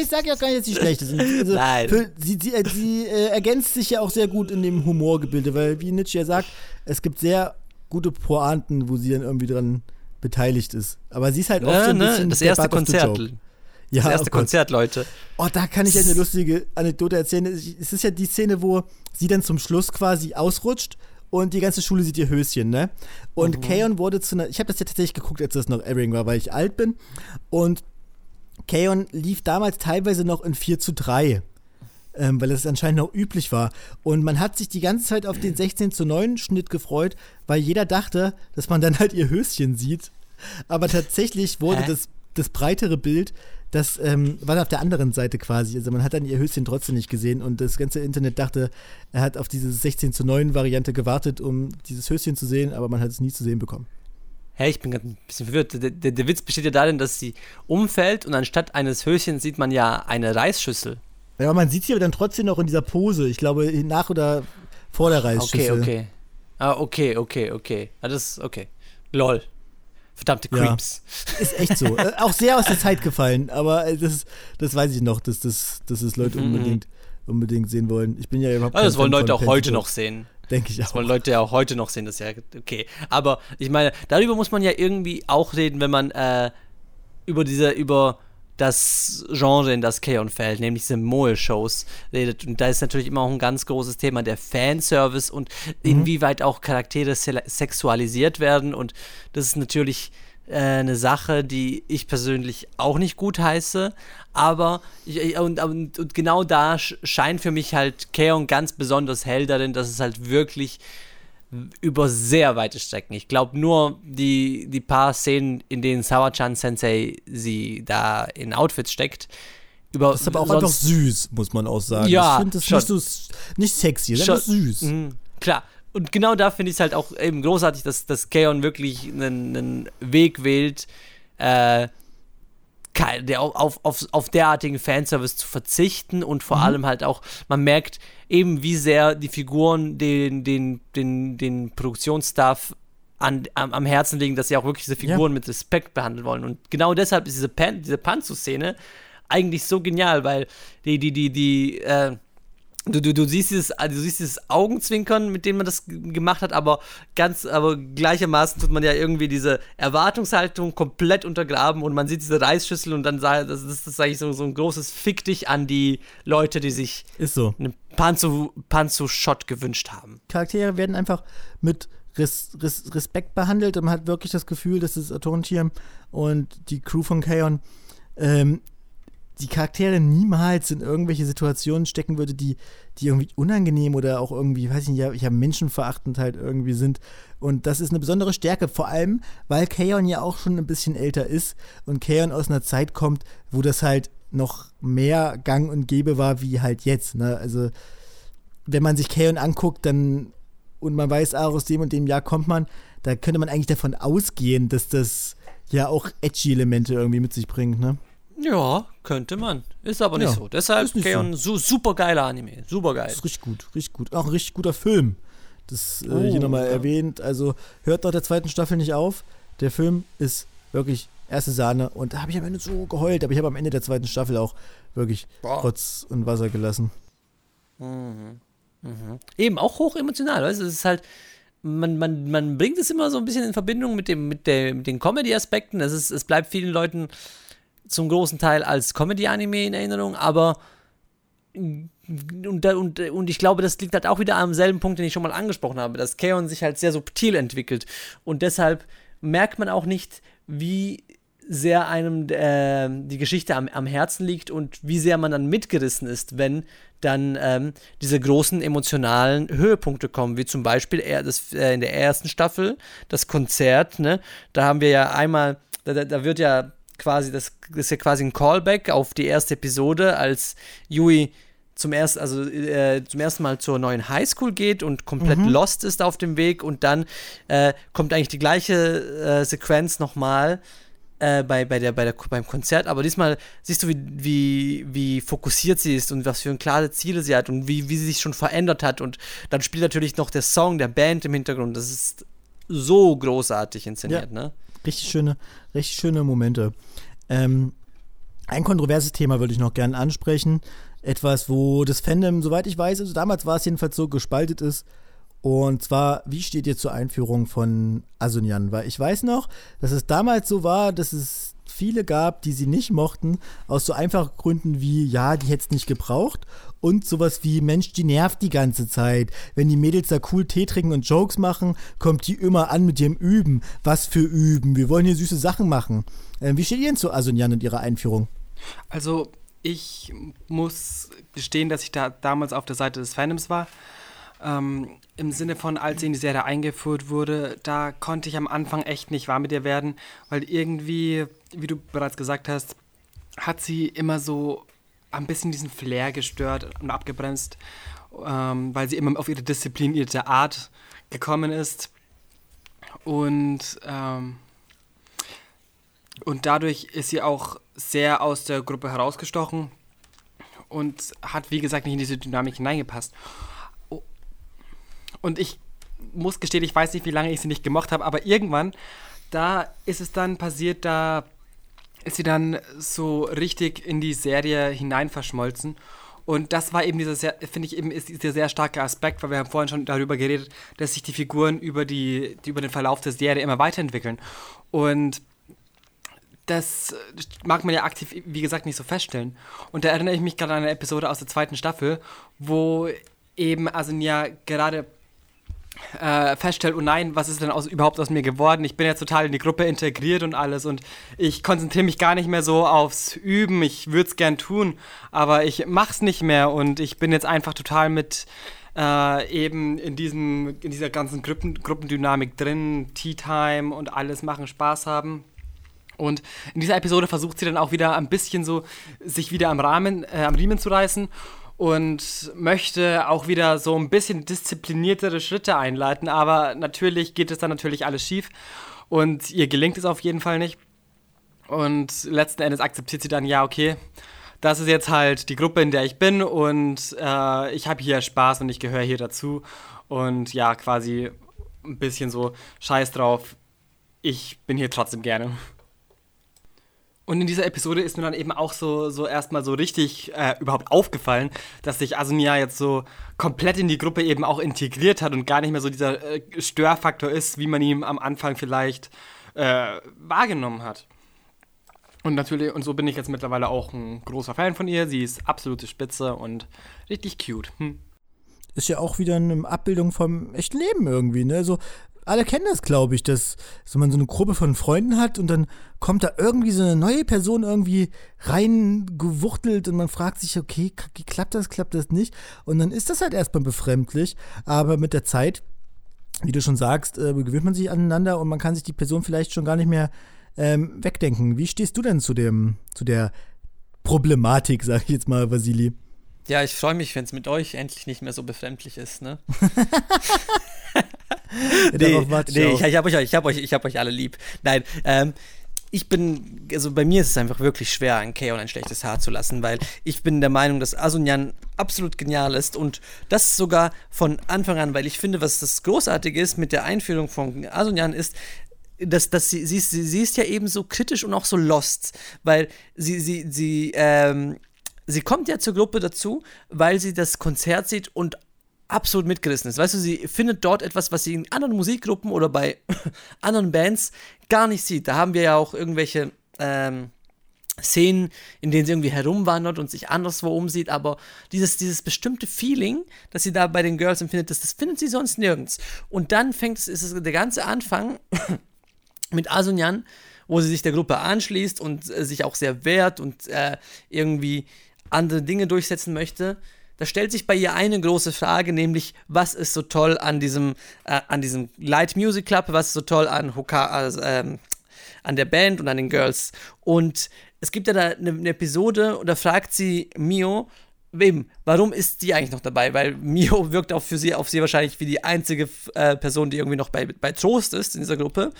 Speaker 1: Ich sage ja auch gar nicht, dass sie schlecht ist. Also
Speaker 2: Nein.
Speaker 1: Für, sie sie, äh, sie äh, ergänzt sich ja auch sehr gut in dem Humorgebilde, weil, wie Nietzsche ja sagt, es gibt sehr gute Pointen, wo sie dann irgendwie dran beteiligt ist. Aber sie ist halt oft
Speaker 2: ja,
Speaker 1: so ein
Speaker 2: ne?
Speaker 1: bisschen
Speaker 2: das erste Konzert.
Speaker 1: Ja,
Speaker 2: das erste
Speaker 1: oh
Speaker 2: Konzert, Leute.
Speaker 1: Oh, da kann ich eine lustige Anekdote erzählen. Es ist ja die Szene, wo sie dann zum Schluss quasi ausrutscht und die ganze Schule sieht ihr Höschen, ne? Und mhm. Kaon wurde zu einer. Ich habe das ja tatsächlich geguckt, als das noch Airing war, weil ich alt bin. Und Kaon lief damals teilweise noch in 4 zu 3. Ähm, weil es anscheinend noch üblich war. Und man hat sich die ganze Zeit auf den 16 zu 9 Schnitt gefreut, weil jeder dachte, dass man dann halt ihr Höschen sieht. Aber tatsächlich wurde das, das breitere Bild, das ähm, war auf der anderen Seite quasi. Also man hat dann ihr Höschen trotzdem nicht gesehen und das ganze Internet dachte, er hat auf diese 16 zu 9 Variante gewartet, um dieses Höschen zu sehen, aber man hat es nie zu sehen bekommen.
Speaker 2: Hä, ich bin gerade ein bisschen verwirrt. Der, der, der, Witz besteht ja darin, dass sie umfällt und anstatt eines Höschens sieht man ja eine Reisschüssel.
Speaker 1: Ja, aber man sieht sie aber dann trotzdem noch in dieser Pose. Ich glaube, nach oder vor der Reisschüssel.
Speaker 2: Okay, okay. Ah, okay, okay, okay. Ah, das ist okay. Lol. Verdammte Creeps.
Speaker 1: Ja, ist echt so. *laughs* Äh, auch sehr aus der Zeit gefallen, aber das, das weiß ich noch, dass das, dass das Leute mhm. unbedingt, unbedingt sehen wollen. Ich bin ja überhaupt
Speaker 2: also Das wollen Leute auch heute noch sehen.
Speaker 1: Denke ich auch.
Speaker 2: Das wollen Leute ja auch heute noch sehen, das ist ja okay. Aber ich meine, darüber muss man ja irgendwie auch reden, wenn man äh, über diese, über das Genre, in das Keon fällt, nämlich diese Moe-Shows redet. Und da ist natürlich immer auch ein ganz großes Thema der Fanservice und mhm. inwieweit auch Charaktere sexualisiert werden. Und das ist natürlich äh, eine Sache, die ich persönlich auch nicht gut heiße. Aber ich, und, und, und, genau da scheint für mich halt Keon ganz besonders hell darin, dass es halt wirklich über sehr weite Strecken. Ich glaube nur die, die paar Szenen, in denen Sawachan Sensei sie da in Outfits steckt. Über
Speaker 1: das ist aber auch einfach süß, muss man auch sagen.
Speaker 2: Ja,
Speaker 1: ich finde das nicht, so, nicht sexy, das ist süß.
Speaker 2: Mhm, klar. Und genau da finde ich es halt auch eben großartig, dass, dass Keon wirklich einen, einen Weg wählt, äh, der auf, auf, auf derartigen Fanservice zu verzichten und vor mhm. allem halt auch, man merkt eben, wie sehr die Figuren den, den, den, den Produktionsstaff an, am, am Herzen liegen, dass sie auch wirklich diese Figuren ja. mit Respekt behandeln wollen. Und genau deshalb ist diese, Pan, diese Panzu-Szene eigentlich so genial, weil die, die, die, die, äh, Du, du, du, siehst dieses, du siehst dieses Augenzwinkern, mit dem man das gemacht hat, aber ganz, aber gleichermaßen tut man ja irgendwie diese Erwartungshaltung komplett untergraben und man sieht diese Reisschüssel und dann sagt, das, das ist eigentlich so, so ein großes Fick dich an die Leute, die sich
Speaker 1: ist so.
Speaker 2: einen Panzo-Shot gewünscht haben.
Speaker 1: Charaktere werden einfach mit Res, Res, Respekt behandelt und man hat wirklich das Gefühl, dass das Atomtier und die Crew von Kaon ähm, die Charaktere niemals in irgendwelche Situationen stecken würde, die, die irgendwie unangenehm oder auch irgendwie, weiß ich nicht, ja, ja menschenverachtend halt irgendwie sind. Und das ist eine besondere Stärke, vor allem, weil Kaon ja auch schon ein bisschen älter ist und Kaon aus einer Zeit kommt, wo das halt noch mehr Gang und Gäbe war wie halt jetzt. Ne? Also, wenn man sich Kaon anguckt, dann und man weiß, ah, aus dem und dem Jahr kommt man, da könnte man eigentlich davon ausgehen, dass das ja auch edgy Elemente irgendwie mit sich bringt, ne?
Speaker 2: Ja, könnte man. Ist aber nicht ja, so. Deshalb Keon, so. super geiler Anime. Super geil.
Speaker 1: Ist richtig gut, richtig gut. Auch ein richtig guter Film. Das äh, oh, hier nochmal ja. erwähnt. Also hört nach der zweiten Staffel nicht auf. Der Film ist wirklich erste Sahne. Und da habe ich am Ende so geheult. Aber ich habe am Ende der zweiten Staffel auch wirklich Boah. Rotz und Wasser gelassen.
Speaker 2: Mhm. Mhm. Eben auch hoch emotional. Weißt? Es ist halt. Man, man, man bringt es immer so ein bisschen in Verbindung mit, dem, mit, der, mit den Comedy-Aspekten. Es, es bleibt vielen Leuten zum großen Teil als Comedy-Anime in Erinnerung, aber und, und, und ich glaube, das liegt halt auch wieder am selben Punkt, den ich schon mal angesprochen habe, dass Keon sich halt sehr subtil entwickelt und deshalb merkt man auch nicht, wie sehr einem äh, die Geschichte am, am Herzen liegt und wie sehr man dann mitgerissen ist, wenn dann ähm, diese großen emotionalen Höhepunkte kommen, wie zum Beispiel das, äh, in der ersten Staffel das Konzert, ne? Da haben wir ja einmal, da, da wird ja quasi, das ist ja quasi ein Callback auf die erste Episode, als Yui zum ersten, also äh, zum ersten Mal zur neuen Highschool geht und komplett mhm. lost ist auf dem Weg und dann äh, kommt eigentlich die gleiche äh, Sequenz nochmal äh, bei, bei der, bei der, beim Konzert, aber diesmal siehst du, wie, wie, wie fokussiert sie ist und was für ein klare Ziele sie hat und wie, wie sie sich schon verändert hat und dann spielt natürlich noch der Song der Band im Hintergrund. Das ist so großartig inszeniert, ja. ne?
Speaker 1: Richtig schöne, richtig schöne Momente. Ähm, ein kontroverses Thema würde ich noch gerne ansprechen. Etwas, wo das Fandom, soweit ich weiß, also damals war es jedenfalls so, gespaltet ist. Und zwar, wie steht ihr zur Einführung von Asunyan? Weil ich weiß noch, dass es damals so war, dass es viele gab, die sie nicht mochten, aus so einfachen Gründen wie, ja, die hätte es nicht gebraucht und sowas wie, Mensch, die nervt die ganze Zeit. Wenn die Mädels da cool Tee trinken und Jokes machen, kommt die immer an mit ihrem Üben. Was für Üben? Wir wollen hier süße Sachen machen. Ähm, wie steht ihr denn zu Asunyan und ihrer Einführung?
Speaker 4: Also, ich muss gestehen, dass ich da damals auf der Seite des Fandoms war. Ähm, Im Sinne von, als sie in die Serie eingeführt wurde, da konnte ich am Anfang echt nicht warm mit ihr werden, weil irgendwie, wie du bereits gesagt hast, hat sie immer so ein bisschen diesen Flair gestört und abgebremst, ähm, weil sie immer auf ihre disziplinierte Art gekommen ist. Und ähm, und dadurch ist sie auch sehr aus der Gruppe herausgestochen und hat, wie gesagt, nicht in diese Dynamik hineingepasst. Und ich muss gestehen, ich weiß nicht, wie lange ich sie nicht gemocht habe, aber irgendwann, da ist es dann passiert, da ist sie dann so richtig in die Serie hinein verschmolzen. Und das war eben dieser sehr, finde ich eben, ist dieser sehr starke Aspekt, weil wir haben vorhin schon darüber geredet, dass sich die Figuren über, die, über den Verlauf der Serie immer weiterentwickeln. Und das mag man ja aktiv, wie gesagt, nicht so feststellen. Und da erinnere ich mich gerade an eine Episode aus der zweiten Staffel, wo eben Asonia gerade äh, feststellt, oh nein, was ist denn aus, überhaupt aus mir geworden? Ich bin jetzt total in die Gruppe integriert und alles und ich konzentriere mich gar nicht mehr so aufs Üben. Ich würde es gern tun, aber ich mach's nicht mehr und ich bin jetzt einfach total mit äh, eben in, diesem, in dieser ganzen Gruppen, Gruppendynamik drin, Tea Time und alles machen, Spaß haben. Und in dieser Episode versucht sie dann auch wieder ein bisschen so, sich wieder am Rahmen, äh, am Riemen zu reißen und möchte auch wieder so ein bisschen diszipliniertere Schritte einleiten, aber natürlich geht es dann natürlich alles schief und ihr gelingt es auf jeden Fall nicht. Und letzten Endes akzeptiert sie dann, ja, okay, das ist jetzt halt die Gruppe, in der ich bin und äh, ich habe hier Spaß und ich gehöre hier dazu. Und ja, quasi ein bisschen so Scheiß drauf, ich bin hier trotzdem gerne. Und in dieser Episode ist mir dann eben auch so, so erstmal so richtig äh, überhaupt aufgefallen, dass sich Asunia jetzt so komplett in die Gruppe eben auch integriert hat und gar nicht mehr so dieser äh, Störfaktor ist, wie man ihn am Anfang vielleicht äh, wahrgenommen hat. Und natürlich, und so bin ich jetzt mittlerweile auch ein großer Fan von ihr. Sie ist absolute Spitze und richtig cute. Hm
Speaker 1: ist ja auch wieder eine Abbildung vom echten Leben irgendwie, ne? So, alle kennen das, glaube ich, dass so man so eine Gruppe von Freunden hat und dann kommt da irgendwie so eine neue Person irgendwie reingewuchtelt und man fragt sich, okay, klappt das, klappt das nicht? Und dann ist das halt erstmal befremdlich, aber mit der Zeit, wie du schon sagst, äh, gewöhnt man sich aneinander und man kann sich die Person vielleicht schon gar nicht mehr ähm, wegdenken. Wie stehst du denn zu dem, zu der Problematik, sag ich jetzt mal, Vasili?
Speaker 2: Ja, ich freue mich, wenn es mit euch endlich nicht mehr so befremdlich ist, ne? *laughs* *laughs* nee, nee ich, ich habe euch, hab euch, hab euch alle lieb. Nein, ähm, ich bin, also bei mir ist es einfach wirklich schwer, ein Kaon ein schlechtes Haar zu lassen, weil ich bin der Meinung, dass Asunyan absolut genial ist und das sogar von Anfang an, weil ich finde, was das Großartige ist mit der Einführung von Asunyan ist, dass, dass sie, sie, sie, sie ist ja eben so kritisch und auch so lost, weil sie, sie, sie, ähm, sie kommt ja zur Gruppe dazu, weil sie das Konzert sieht und absolut mitgerissen ist. Weißt du, sie findet dort etwas, was sie in anderen Musikgruppen oder bei *laughs* anderen Bands gar nicht sieht. Da haben wir ja auch irgendwelche ähm, Szenen, in denen sie irgendwie herumwandert und sich anderswo umsieht, aber dieses, dieses bestimmte Feeling, das sie da bei den Girls empfindet, das, das findet sie sonst nirgends. Und dann fängt es, ist es der ganze Anfang *coughs* mit Asunyan, wo sie sich der Gruppe anschließt und äh, sich auch sehr wehrt und äh, irgendwie andere Dinge durchsetzen möchte da stellt sich bei ihr eine große Frage, nämlich was ist so toll an diesem, äh, an diesem Light Music Club, was ist so toll an Hoka, also, ähm, an der Band und an den Girls. Und es gibt ja da eine, eine Episode und da fragt sie Mio, wem, warum ist die eigentlich noch dabei? Weil Mio wirkt auch für sie, auf sie wahrscheinlich wie die einzige äh, Person, die irgendwie noch bei, bei Trost ist in dieser Gruppe.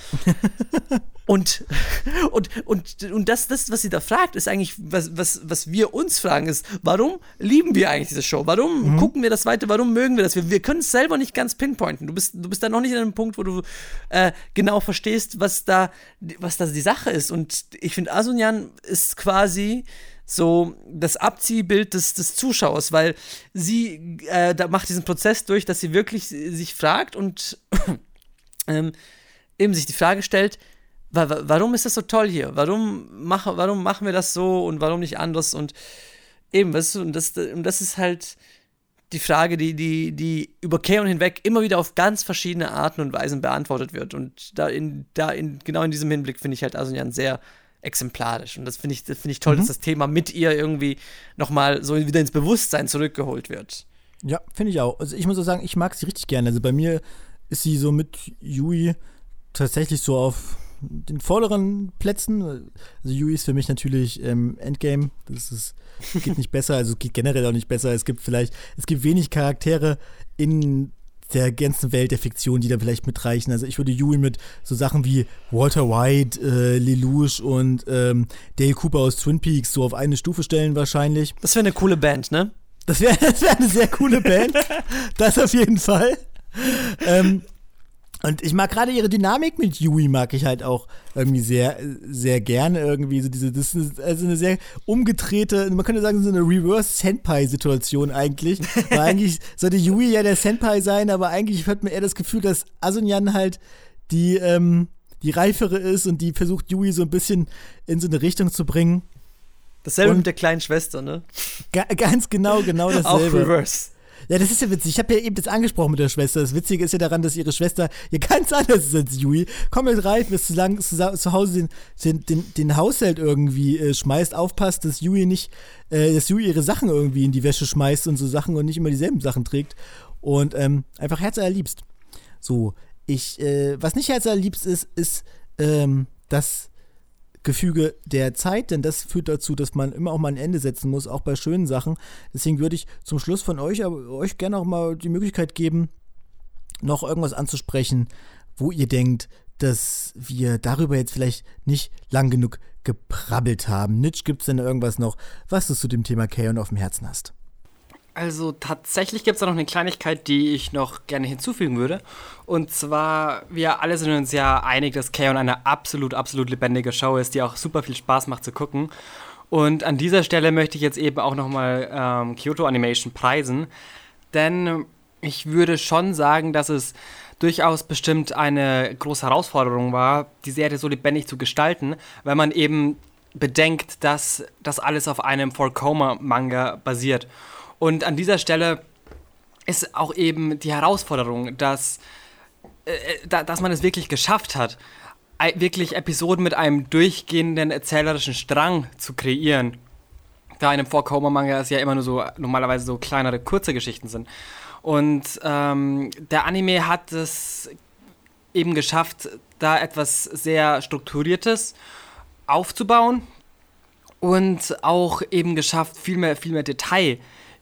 Speaker 2: *laughs* und, und, und, und das, das, was sie da fragt, ist eigentlich, was, was, was wir uns fragen, ist, warum lieben wir eigentlich diese Show? Warum mhm. gucken wir das weiter? Warum mögen wir das? Wir, wir können es selber nicht ganz pinpointen. Du bist, du bist da noch nicht an einem Punkt, wo du äh, genau verstehst, was da, was da die Sache ist. Und ich finde, Asunyan ist quasi so das Abziehbild des, des Zuschauers, weil sie äh, da macht diesen Prozess durch, dass sie wirklich sich fragt und *coughs* ähm, eben sich die Frage stellt, wa warum ist das so toll hier? Warum, mach, warum machen wir das so und warum nicht anders? Und eben, weißt du, und das, und das ist halt die Frage, die, die, die über Keon hinweg immer wieder auf ganz verschiedene Arten und Weisen beantwortet wird. Und da in, da in, genau in diesem Hinblick finde ich halt Asunyan sehr exemplarisch. Und das finde ich, find ich toll, mhm. dass das Thema mit ihr irgendwie nochmal so wieder ins Bewusstsein zurückgeholt wird.
Speaker 1: Ja, finde ich auch. Also ich muss auch sagen, ich mag sie richtig gerne. Also bei mir ist sie so mit Yui tatsächlich so auf den vorderen Plätzen. Also Yui ist für mich natürlich ähm, Endgame. Das ist, geht nicht besser, also geht generell auch nicht besser. Es gibt vielleicht, es gibt wenig Charaktere in der ganzen Welt der Fiktion, die da vielleicht mitreichen. Also ich würde Yui mit so Sachen wie Walter White, äh, Lelouch und ähm, Dale Cooper aus Twin Peaks so auf eine Stufe stellen wahrscheinlich.
Speaker 2: Das wäre eine coole Band, ne?
Speaker 1: Das wäre *laughs* wär eine sehr coole Band. *laughs* das auf jeden Fall. Ähm, und ich mag gerade ihre Dynamik mit Yui, mag ich halt auch irgendwie sehr, sehr gerne irgendwie. So diese, das ist also eine sehr umgedrehte, man könnte sagen, so eine Reverse-Senpai-Situation eigentlich. *laughs* Weil eigentlich sollte Yui ja der Senpai sein, aber eigentlich hat man eher das Gefühl, dass Asunyan halt die, ähm, die reifere ist und die versucht, Yui so ein bisschen in so eine Richtung zu bringen.
Speaker 2: Dasselbe und mit der kleinen Schwester, ne?
Speaker 1: Ga ganz genau, genau *laughs* dasselbe.
Speaker 2: Auch Reverse.
Speaker 1: Ja, das ist ja witzig. Ich habe ja eben das angesprochen mit der Schwester. Das Witzige ist ja daran, dass ihre Schwester ja ganz anders ist als Yui. Komplett reif ist, zu, lang, zu, zu Hause den, den, den, den Haushalt irgendwie äh, schmeißt, aufpasst, dass Yui nicht, äh, dass Yui ihre Sachen irgendwie in die Wäsche schmeißt und so Sachen und nicht immer dieselben Sachen trägt. Und ähm, einfach herzallerliebst. So, ich, äh, was nicht herzallerliebst ist, ist ähm, dass Gefüge der Zeit, denn das führt dazu, dass man immer auch mal ein Ende setzen muss, auch bei schönen Sachen. Deswegen würde ich zum Schluss von euch, aber euch gerne auch mal die Möglichkeit geben, noch irgendwas anzusprechen, wo ihr denkt, dass wir darüber jetzt vielleicht nicht lang genug geprabbelt haben. Nitsch, gibt es denn irgendwas noch, was du zu dem Thema Kaon auf dem Herzen hast?
Speaker 4: Also tatsächlich gibt es da noch eine Kleinigkeit, die ich noch gerne hinzufügen würde. Und zwar, wir alle sind uns ja einig, dass Kaon eine absolut, absolut lebendige Show ist, die auch super viel Spaß macht zu gucken. Und an dieser Stelle möchte ich jetzt eben auch nochmal ähm, Kyoto Animation preisen. Denn ich würde schon sagen, dass es durchaus bestimmt eine große Herausforderung war, die Serie so lebendig zu gestalten, weil man eben bedenkt, dass das alles auf einem Four-Coma-Manga basiert. Und an dieser Stelle ist auch eben die Herausforderung, dass, äh, äh dass man es wirklich geschafft hat, wirklich Episoden mit einem durchgehenden erzählerischen Strang zu kreieren. Da in einem Vorkommer-Manga es ja immer nur so normalerweise so kleinere, kurze Geschichten sind. Und ähm, der Anime hat es eben geschafft, da etwas sehr Strukturiertes aufzubauen und auch eben geschafft, viel mehr, viel mehr Detail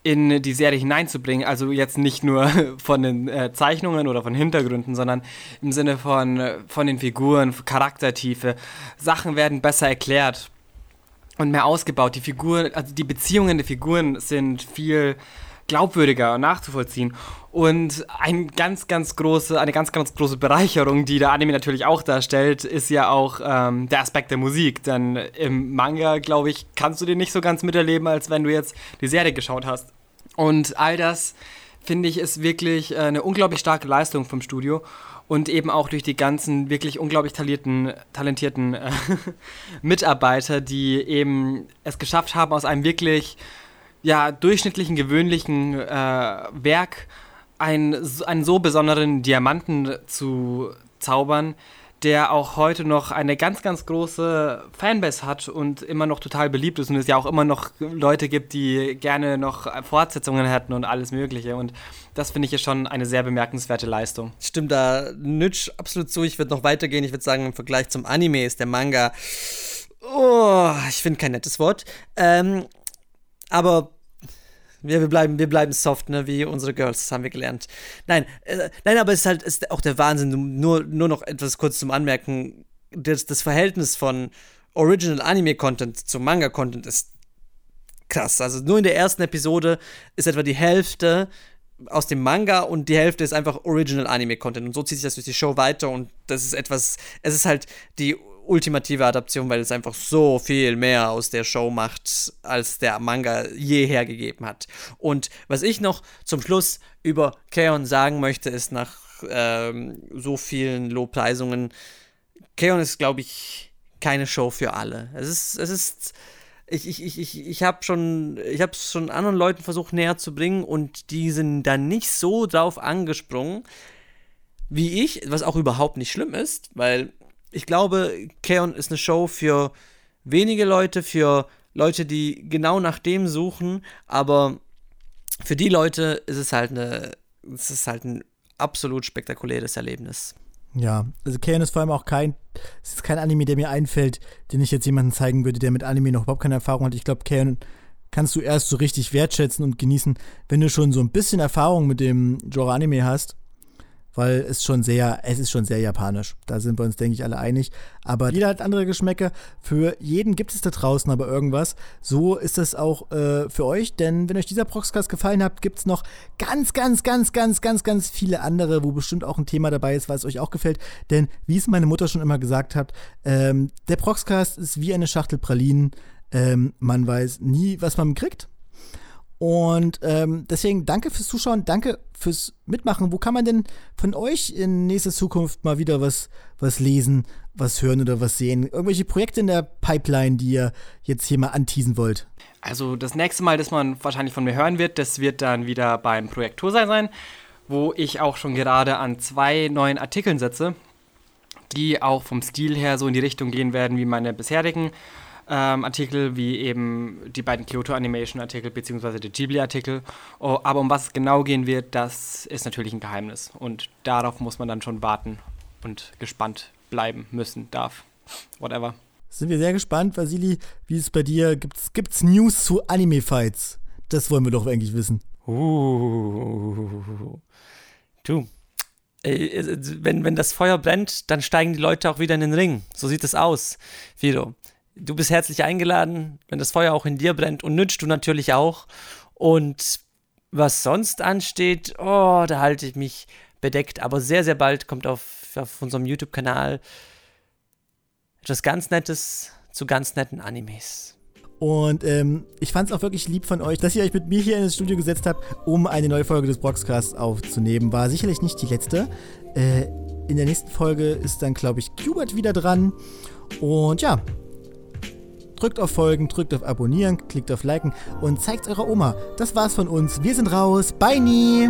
Speaker 4: in die Serie hineinzubringen. Also jetzt nicht nur *laughs* von den äh, Zeichnungen oder von Hintergründen, sondern im Sinne von, äh, von den Figuren, Charaktertiefe. Sachen werden besser erklärt und mehr ausgebaut. Die Figuren, also die Beziehungen der Figuren sind viel glaubwürdiger nachzuvollziehen. Und ein ganz, ganz große, eine ganz, ganz große Bereicherung, die der Anime natürlich auch darstellt, ist ja auch ähm, der Aspekt der Musik. Denn im Manga, glaube ich, kannst du den nicht so ganz miterleben, als wenn du jetzt die Serie geschaut hast. Und all das, finde ich, ist wirklich äh, eine unglaublich starke Leistung vom Studio. Und eben auch durch die ganzen wirklich unglaublich talentierten, talentierten äh, *laughs* Mitarbeiter, die eben es geschafft haben, aus einem wirklich ja, durchschnittlichen, gewöhnlichen äh, Werk einen, einen so besonderen Diamanten zu zaubern, der auch heute noch eine ganz, ganz große Fanbase hat und immer noch total beliebt ist und es ja auch immer noch Leute gibt, die gerne noch Fortsetzungen hätten und alles Mögliche. Und das finde ich ja schon eine sehr bemerkenswerte Leistung.
Speaker 2: Stimmt da Nütsch absolut zu. Ich würde noch weitergehen. Ich würde sagen, im Vergleich zum Anime ist der Manga. Oh, ich finde kein nettes Wort. Ähm, aber Wir, wir, bleiben, wir bleiben soft, ne, wie unsere Girls, das haben wir gelernt. Nein, äh, nein, aber es ist halt ist auch der Wahnsinn. Nur, nur noch etwas kurz zum Anmerken. Das, das Verhältnis von Original Anime Content zu Manga Content ist krass. Also nur in der ersten Episode ist etwa die Hälfte aus dem Manga und die Hälfte ist einfach Original Anime Content. Und so zieht sich das durch die Show weiter und das ist etwas, es ist halt die ultimative Adaption, weil es einfach so viel mehr aus der Show macht, als der Manga je hergegeben hat. Und was ich noch zum Schluss über Keon sagen möchte, ist nach ähm, so vielen Lobpreisungen, Keon ist, glaube ich, keine Show für alle. Es ist, es ist, ich, ich, ich, ich, ich habe schon, ich habe es schon anderen Leuten versucht näher zu bringen und die sind dann nicht so drauf angesprungen wie ich, was auch überhaupt nicht schlimm ist, weil ich glaube, Keon ist eine Show für wenige Leute, für Leute, die genau nach dem suchen, aber für die Leute ist es halt eine, es halt ein absolut spektakuläres Erlebnis.
Speaker 1: Ja, also Keon ist vor allem auch kein, es ist kein Anime, der mir einfällt, den ich jetzt jemandem zeigen würde, der mit Anime noch überhaupt keine Erfahrung hat. Ich glaube, Keon kannst du erst so richtig wertschätzen und genießen, wenn du schon so ein bisschen Erfahrung mit dem Genre Anime hast weil es schon sehr, es ist schon sehr japanisch. Da sind wir uns, denke ich, alle einig. Aber jeder hat andere Geschmäcker. Für jeden gibt es da draußen aber irgendwas. So ist es auch äh, für euch, denn wenn euch dieser Proxcast gefallen hat, gibt es noch ganz, ganz, ganz, ganz, ganz, ganz viele andere, wo bestimmt auch ein Thema dabei ist, was euch auch gefällt. Denn wie es meine Mutter schon immer gesagt hat, ähm, der Proxcast ist wie eine Schachtel Pralinen. Ähm, man weiß nie, was man kriegt. Und ähm, deswegen danke fürs Zuschauen, danke fürs Mitmachen. Wo kann man denn von euch in nächster Zukunft mal wieder was, was lesen, was hören oder was sehen? Irgendwelche Projekte in der Pipeline, die ihr jetzt hier mal anteasen wollt?
Speaker 4: Also das nächste Mal, das man wahrscheinlich von mir hören wird, das wird dann wieder beim Projekt Tosa sein, wo ich auch schon gerade an zwei neuen Artikeln setze, die auch vom Stil her so in die Richtung gehen werden wie meine bisherigen ähm, Artikel, wie eben die beiden Kyoto Animation Artikel bzw. der Ghibli Artikel. Oh, aber um was es genau gehen wird, das ist natürlich ein Geheimnis. Und darauf muss man dann schon warten und gespannt bleiben müssen, darf. Whatever.
Speaker 1: Sind wir sehr gespannt, Vasili, wie es bei dir gibt's gibt's News zu Anime Fights? Das wollen wir doch eigentlich wissen.
Speaker 2: Uh. Du, wenn, wenn das Feuer brennt, dann steigen die Leute auch wieder in den Ring. So sieht es aus, Fido. Du bist herzlich eingeladen, wenn das Feuer auch in dir brennt und nützt du natürlich auch. Und was sonst ansteht, oh, da halte ich mich bedeckt. Aber sehr, sehr bald kommt auf, auf unserem YouTube-Kanal etwas ganz Nettes zu ganz netten Animes.
Speaker 1: Und ähm, ich fand es auch wirklich lieb von euch, dass ihr euch mit mir hier in das Studio gesetzt habt, um eine neue Folge des Boxcasts aufzunehmen. War sicherlich nicht die letzte. Äh, in der nächsten Folge ist dann, glaube ich, Qbert wieder dran. Und ja, Drückt auf Folgen, drückt auf Abonnieren, klickt auf Liken und zeigt eurer Oma. Das war's von uns. Wir sind raus. Bye nie!